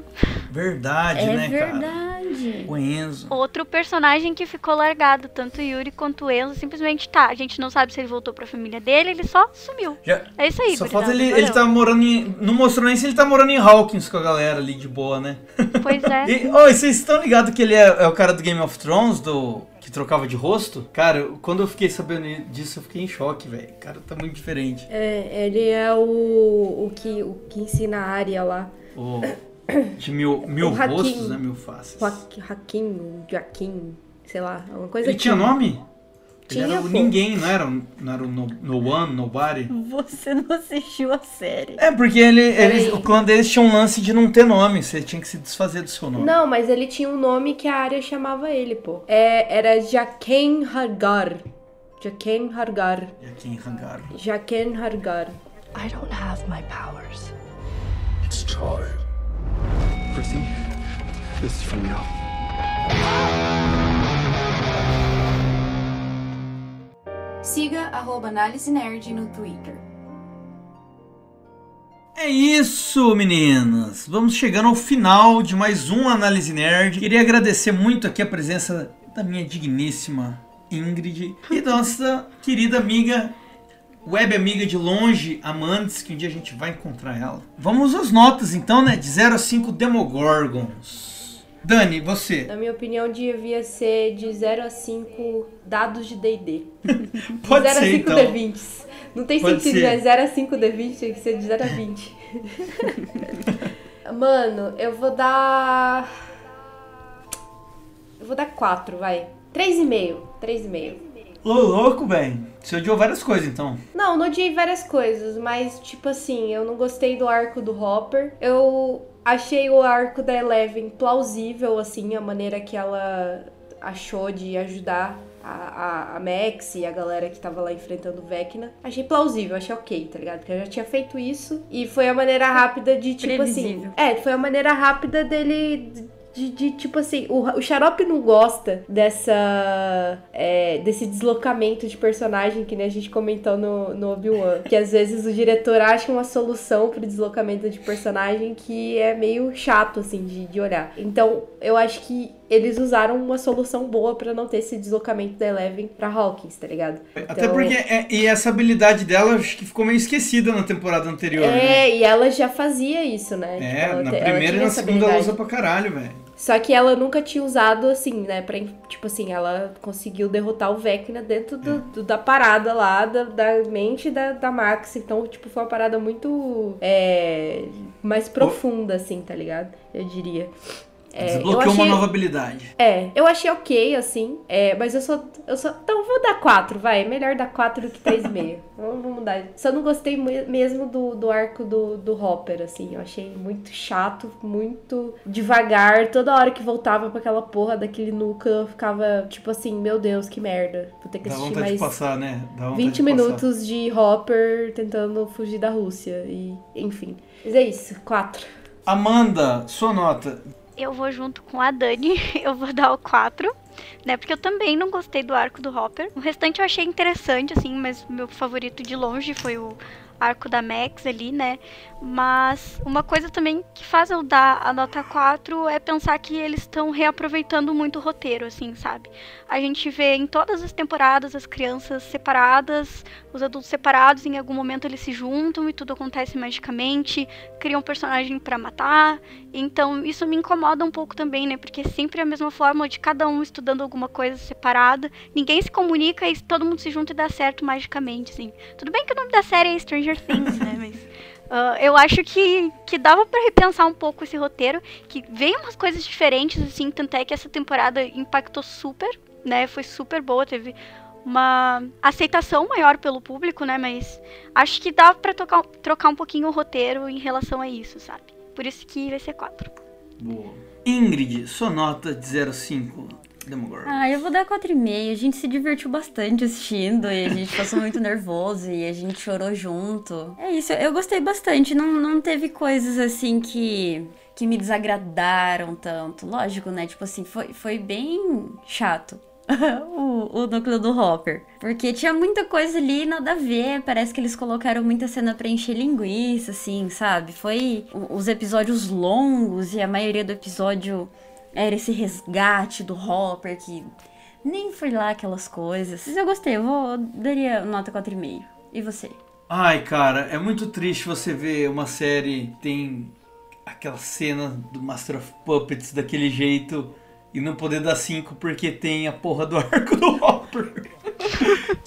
Verdade, É né, cara? verdade. O Enzo. Outro personagem que ficou largado, tanto o Yuri quanto o Enzo, simplesmente tá. A gente não sabe se ele voltou pra família dele, ele só sumiu. Já, É isso aí, só falta ele, ele tá morando em. Não mostrou nem se ele tá morando em Hawkins com a galera ali de boa, né? Pois é. E, oh, e vocês estão ligados que ele é, é o cara do Game of Thrones, do. Que trocava de rosto? Cara, quando eu fiquei sabendo disso, eu fiquei em choque, velho. O cara tá muito diferente. É, ele é o, o, que, o que ensina a área lá. O, de mil, mil O Hakim. rostos, né? Mil faces. O Hak- Hakim, o Joaquim, sei lá, alguma coisa Ele tinha nome? Tinha, ele era o ninguém, não era, não era o no, no One, Nobody? Você não assistiu a série. É, porque ele, eles, Peraí. o clã deles tinha um lance de não ter nome. Você tinha que se desfazer do seu nome. Não, mas ele tinha um nome que a área chamava ele, pô. É, era Jaqen Hargar. Jaqen Hargar. Aqui em Hangar. Jaqen Hargar. I don't have my powers. It's time. Chrissy, this is from you. Siga arroba Análise Nerd no Twitter. É isso, meninas! Vamos chegando ao final de mais um Análise Nerd. Queria agradecer muito aqui a presença da minha digníssima Ingrid e nossa querida amiga, web amiga de longe, Amandes, que um dia a gente vai encontrar ela. Vamos às notas então, né? De 0 a 5 Demogorgons. Dani, você. Na minha opinião, devia ser de 0 a 5 dados de D&D. Pode 0 a ser 5 então. D20s. Não tem Pode sentido, ser. né? 0 a 5 D20 tem que ser de 0 a 20. Mano, eu vou dar... Eu vou dar 4, vai. 3,5. 3,5. Ô, louco, velho. Você odiou várias coisas então. Não, não odiei várias coisas, mas tipo assim, eu não gostei do arco do Hopper. Eu achei o arco da Eleven plausível, assim, a maneira que ela achou de ajudar a, a, a Max e a galera que tava lá enfrentando o Vecna. Achei plausível, achei ok, tá ligado? Porque eu já tinha feito isso. E foi a maneira rápida de, tipo assim. Previsível. É, foi a maneira rápida dele. De, de, tipo assim, o, o Xarope não gosta dessa. é, desse deslocamento de personagem que a gente comentou no, no Obi-Wan. Que às vezes o diretor acha uma solução pro deslocamento de personagem que é meio chato, assim, de, de olhar. Então, eu acho que eles usaram uma solução boa pra não ter esse deslocamento da Eleven pra Hawkins, tá ligado? Até Então- porque é- e essa habilidade dela acho que ficou meio esquecida na temporada anterior. né? É, e ela já fazia isso, né? É, Tipo, ela na primeira e na segunda ela usa pra caralho, velho. Só que ela nunca tinha usado assim, né? Pra, tipo assim, ela conseguiu derrotar o Vecna dentro do, do- da parada lá, da, da mente da, da Max. Então, tipo, foi uma parada muito é, mais profunda, assim, tá ligado? Eu diria. É, Desbloqueou uma achei- nova habilidade. É, eu achei ok, assim. É, mas eu sou. Eu sou. Então vou dar 4, vai. Melhor dar 4 do que 3,5. Vamos vamos mudar. Só não gostei mesmo do, do arco do, do Hopper, assim. Eu achei muito chato, muito devagar. Toda hora que voltava pra aquela porra daquele núcleo, eu ficava tipo assim, meu Deus, que merda. Vou ter que Dá assistir mais de passar, né? Dá vontade 20 de passar. minutos de Hopper tentando fugir da Rússia. E, enfim. Mas é isso, 4. Amanda, sua nota. Eu vou junto com a Dani, eu vou dar o 4, né? Porque eu também não gostei do arco do Hopper. O restante eu achei interessante, assim, mas meu favorito de longe foi o arco da Max ali, né? Mas uma coisa também que faz eu dar a nota 4 é pensar que eles estão reaproveitando muito o roteiro, assim, sabe? A gente vê em todas as temporadas as crianças separadas, os adultos separados, em algum momento eles se juntam e tudo acontece magicamente, criam um personagem pra matar. Então isso me incomoda um pouco também, né? Porque sempre é a mesma forma de cada um estudando alguma coisa separada, ninguém se comunica e todo mundo se junta e dá certo magicamente, assim. Tudo bem que o nome da série é Stranger Things, né? Mas ah, eu acho que, que dava pra repensar um pouco esse roteiro, que veio umas coisas diferentes, assim, tanto é que essa temporada impactou super, né? Foi super boa, teve uma aceitação maior pelo público, né? Mas acho que dá pra trocar, trocar um pouquinho o roteiro em relação a isso, sabe? Por isso que vai ser 4. Boa. Ingrid, sua nota de 0 a 5. Demogorgon. Ah, eu vou dar 4,5. A gente se divertiu bastante assistindo e a gente passou muito nervoso e a gente chorou junto. É isso, eu gostei bastante. Não, não teve coisas assim que, que me desagradaram tanto. Lógico, né? Tipo assim, foi, foi bem chato. o, o núcleo do Hopper. Porque tinha muita coisa ali, nada a ver. Parece que eles colocaram muita cena pra encher linguiça, assim, sabe? Foi os episódios longos e a maioria do episódio era esse resgate do Hopper que nem foi lá aquelas coisas. Mas eu gostei, eu vou eu daria nota 4,5. E você? Ai, cara, é muito triste você ver uma série tem aquela cena do Master of Puppets daquele jeito e não poder dar 5 porque tem a porra do arco do Hopper.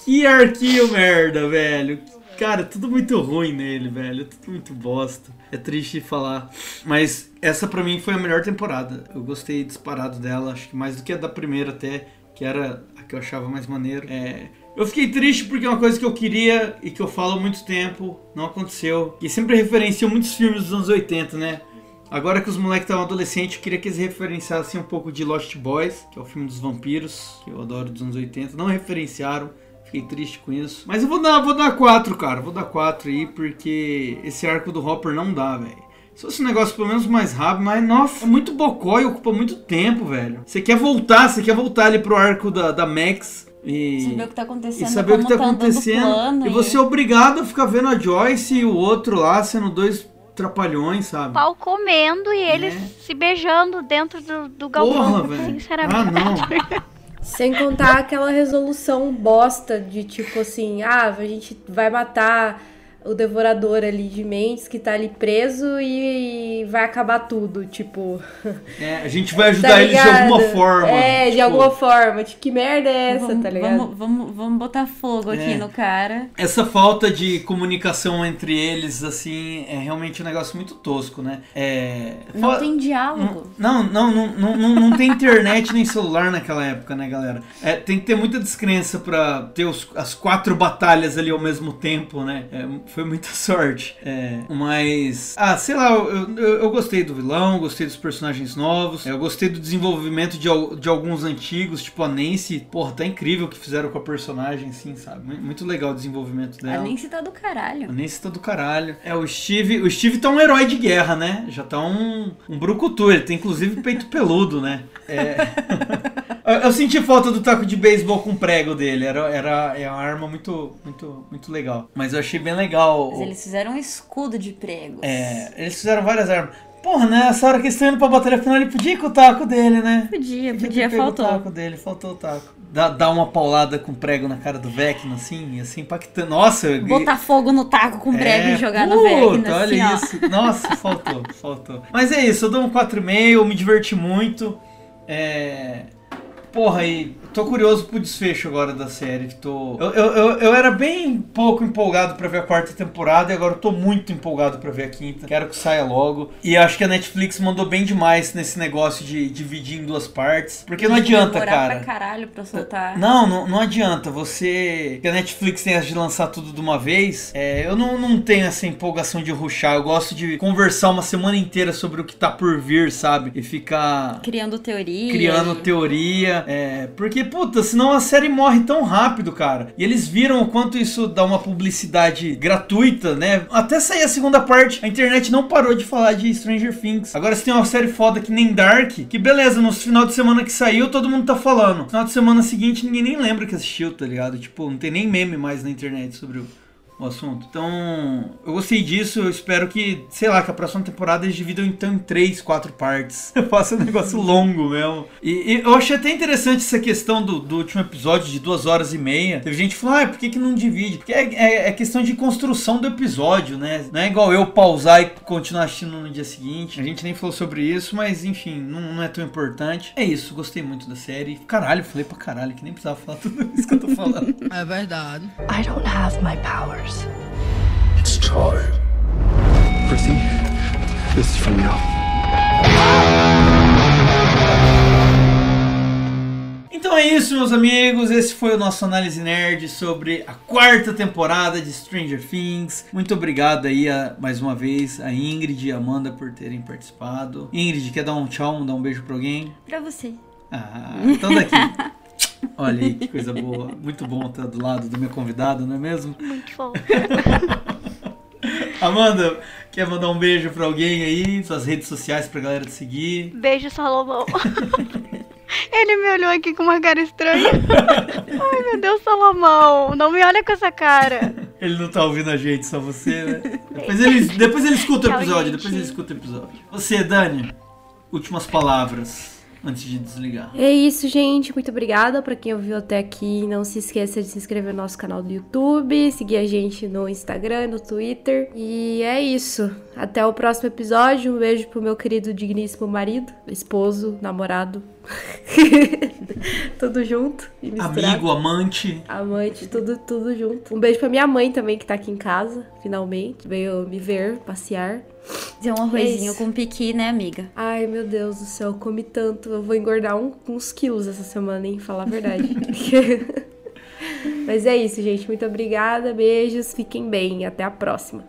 que arquinho merda, velho. Cara, tudo muito ruim nele, velho. Tudo muito bosta. É triste falar. Mas essa pra mim foi a melhor temporada. Eu gostei disparado dela, acho que mais do que a da primeira até, que era a que eu achava mais maneiro. É, eu fiquei triste porque é uma coisa que eu queria e que eu falo há muito tempo, não aconteceu. E sempre referenciam muitos filmes dos anos 80, né? Agora que os moleques estavam adolescentes, eu queria que eles referenciassem um pouco de Lost Boys, que é o filme dos vampiros, que eu adoro dos anos 80. Não referenciaram, fiquei triste com isso. Mas eu vou dar, vou dar 4, cara. Vou dar 4 aí, porque esse arco do Hopper não dá, velho. Se fosse um negócio pelo menos mais rápido, mas nossa, é muito bocó e ocupa muito tempo, velho. Você quer voltar, você quer voltar ali pro arco da, da Max. E Saber o que tá acontecendo, e saber o que tá o acontecendo. plano e você é obrigado a ficar vendo a Joyce e o outro lá sendo dois trapalhões, sabe? Pau comendo e eles se beijando dentro do, do galpão. É. Porra, velho. Sinceramente. Ah, não. Sem contar aquela resolução bosta de tipo assim, ah, a gente vai matar o devorador ali de mentes que tá ali preso e vai acabar tudo, tipo. É, a gente vai ajudar tá eles de alguma forma. É, de tipo, alguma forma. Tipo, que merda é essa, vamos, tá ligado? Vamos, vamos, vamos botar fogo aqui É. no cara. Essa falta de comunicação entre eles, assim, é realmente um negócio muito tosco, né? É. Não fa- tem diálogo. Não, não, não, não, não, não tem internet nem celular naquela época, né, galera? É, tem que ter muita descrença pra ter os- as quatro batalhas ali ao mesmo tempo, né? É, foi muita sorte. É, mas. Ah, sei lá, eu, eu, eu gostei do vilão, gostei dos personagens novos, eu gostei do desenvolvimento de, de alguns antigos, tipo a Nancy. Porra, tá incrível o que fizeram com a personagem, assim, sabe? Mu- Muito legal o desenvolvimento A dela. Nancy tá do caralho. A Nancy tá do caralho. É, o Steve. O Steve tá um herói de guerra, né? Já tá um, um brucutu. Ele tem inclusive peito peludo, né? É. eu, eu senti falta do taco de beisebol com prego dele. Era, era é uma arma muito, muito, muito legal. Mas eu achei bem legal. Mas eles fizeram um escudo de pregos. É, eles fizeram várias armas. Porra, nessa hora que eles estão indo pra batalha final, ele podia ir com o taco dele, né? Podia, podia, pego faltou. o taco dele, faltou o taco. Dá, dá uma paulada com prego na cara do Vecna, assim, assim, impactante. Nossa, eu- Botar fogo no taco com prego é, e jogar no puta, Vecna, olha assim, ó. isso. Nossa, faltou, faltou. Mas é isso, eu dou um 4,5, eu me diverti muito. É... Porra, e tô curioso pro desfecho agora da série. Tô... eu, eu, eu, eu era bem pouco empolgado pra ver a quarta temporada e agora eu tô muito empolgado pra ver a quinta. Quero que saia logo. E acho que a Netflix mandou bem demais nesse negócio de dividir em duas partes. Porque não adianta, cara. pra caralho pra soltar. Não, não, não adianta. Você. Que a Netflix tem essa de lançar tudo de uma vez. É, eu não, não tenho essa empolgação de ruxar. Eu gosto de conversar uma semana inteira sobre o que tá por vir, sabe? E ficar Criando teoria. criando teoria. É, porque, puta, senão a série morre tão rápido, cara. E eles viram o quanto isso dá uma publicidade gratuita, né? Até sair a segunda parte, a internet não parou de falar de Stranger Things. Agora você tem uma série foda que nem Dark, que beleza, no final de semana que saiu, todo mundo tá falando. No final de semana seguinte, ninguém nem lembra que assistiu, tá ligado? Tipo, não tem nem meme mais na internet sobre o o assunto. Então, eu gostei disso, eu espero que, sei lá, que a próxima temporada eles dividam então em três, quatro partes. Faça um negócio longo mesmo. E, e eu achei até interessante essa questão do, do último episódio de duas horas e meia. Teve gente que falou, ah, por que, que não divide? Porque é, é- é questão de construção do episódio, né? Não é igual eu pausar e continuar assistindo no dia seguinte. A gente nem falou sobre isso, mas enfim, não, não é tão importante. É isso, gostei muito da série. Caralho, falei pra caralho, que nem precisava falar tudo isso que eu tô falando. É verdade. I don't have my powers. It's time. Chrissy, this is from you. Então é isso, meus amigos. Esse foi o nosso análise nerd sobre a quarta temporada de Stranger Things. Muito obrigado aí a- mais uma vez a Ingrid e a Amanda por terem participado. Ingrid, quer dar um tchau, dar um beijo pra alguém? Pra você. Ah, então daqui. Olha aí que coisa boa. Muito bom estar do lado do meu convidado, não é mesmo? Muito fofo. Amanda, quer mandar um beijo pra alguém aí? Suas redes sociais pra galera te seguir? Beijo, Salomão. Ele me olhou aqui com uma cara estranha. Ai, meu Deus, Salomão. Não me olha com essa cara. Ele não tá ouvindo a gente, só você, né? Depois ele, depois ele escuta o episódio, depois ele escuta o episódio. Você, Dani, últimas palavras antes de desligar. É isso, gente. Muito obrigada pra quem ouviu até aqui. Não se esqueça de se inscrever no nosso canal do YouTube, seguir a gente no Instagram, no Twitter. E é isso. Até o próximo episódio. Um beijo pro meu querido digníssimo marido, esposo, namorado. tudo junto e. Amigo, amante. Amante, tudo, tudo junto. Um beijo pra minha mãe também, que tá aqui em casa, finalmente. Veio me ver, passear. Fazer um arrozinho isso. com piqui, né, amiga? Ai, meu Deus do céu, eu comi tanto. Eu vou engordar um- uns quilos essa semana, hein? Falar a verdade. Mas é isso, gente. Muito obrigada. Beijos. Fiquem bem. Até a próxima.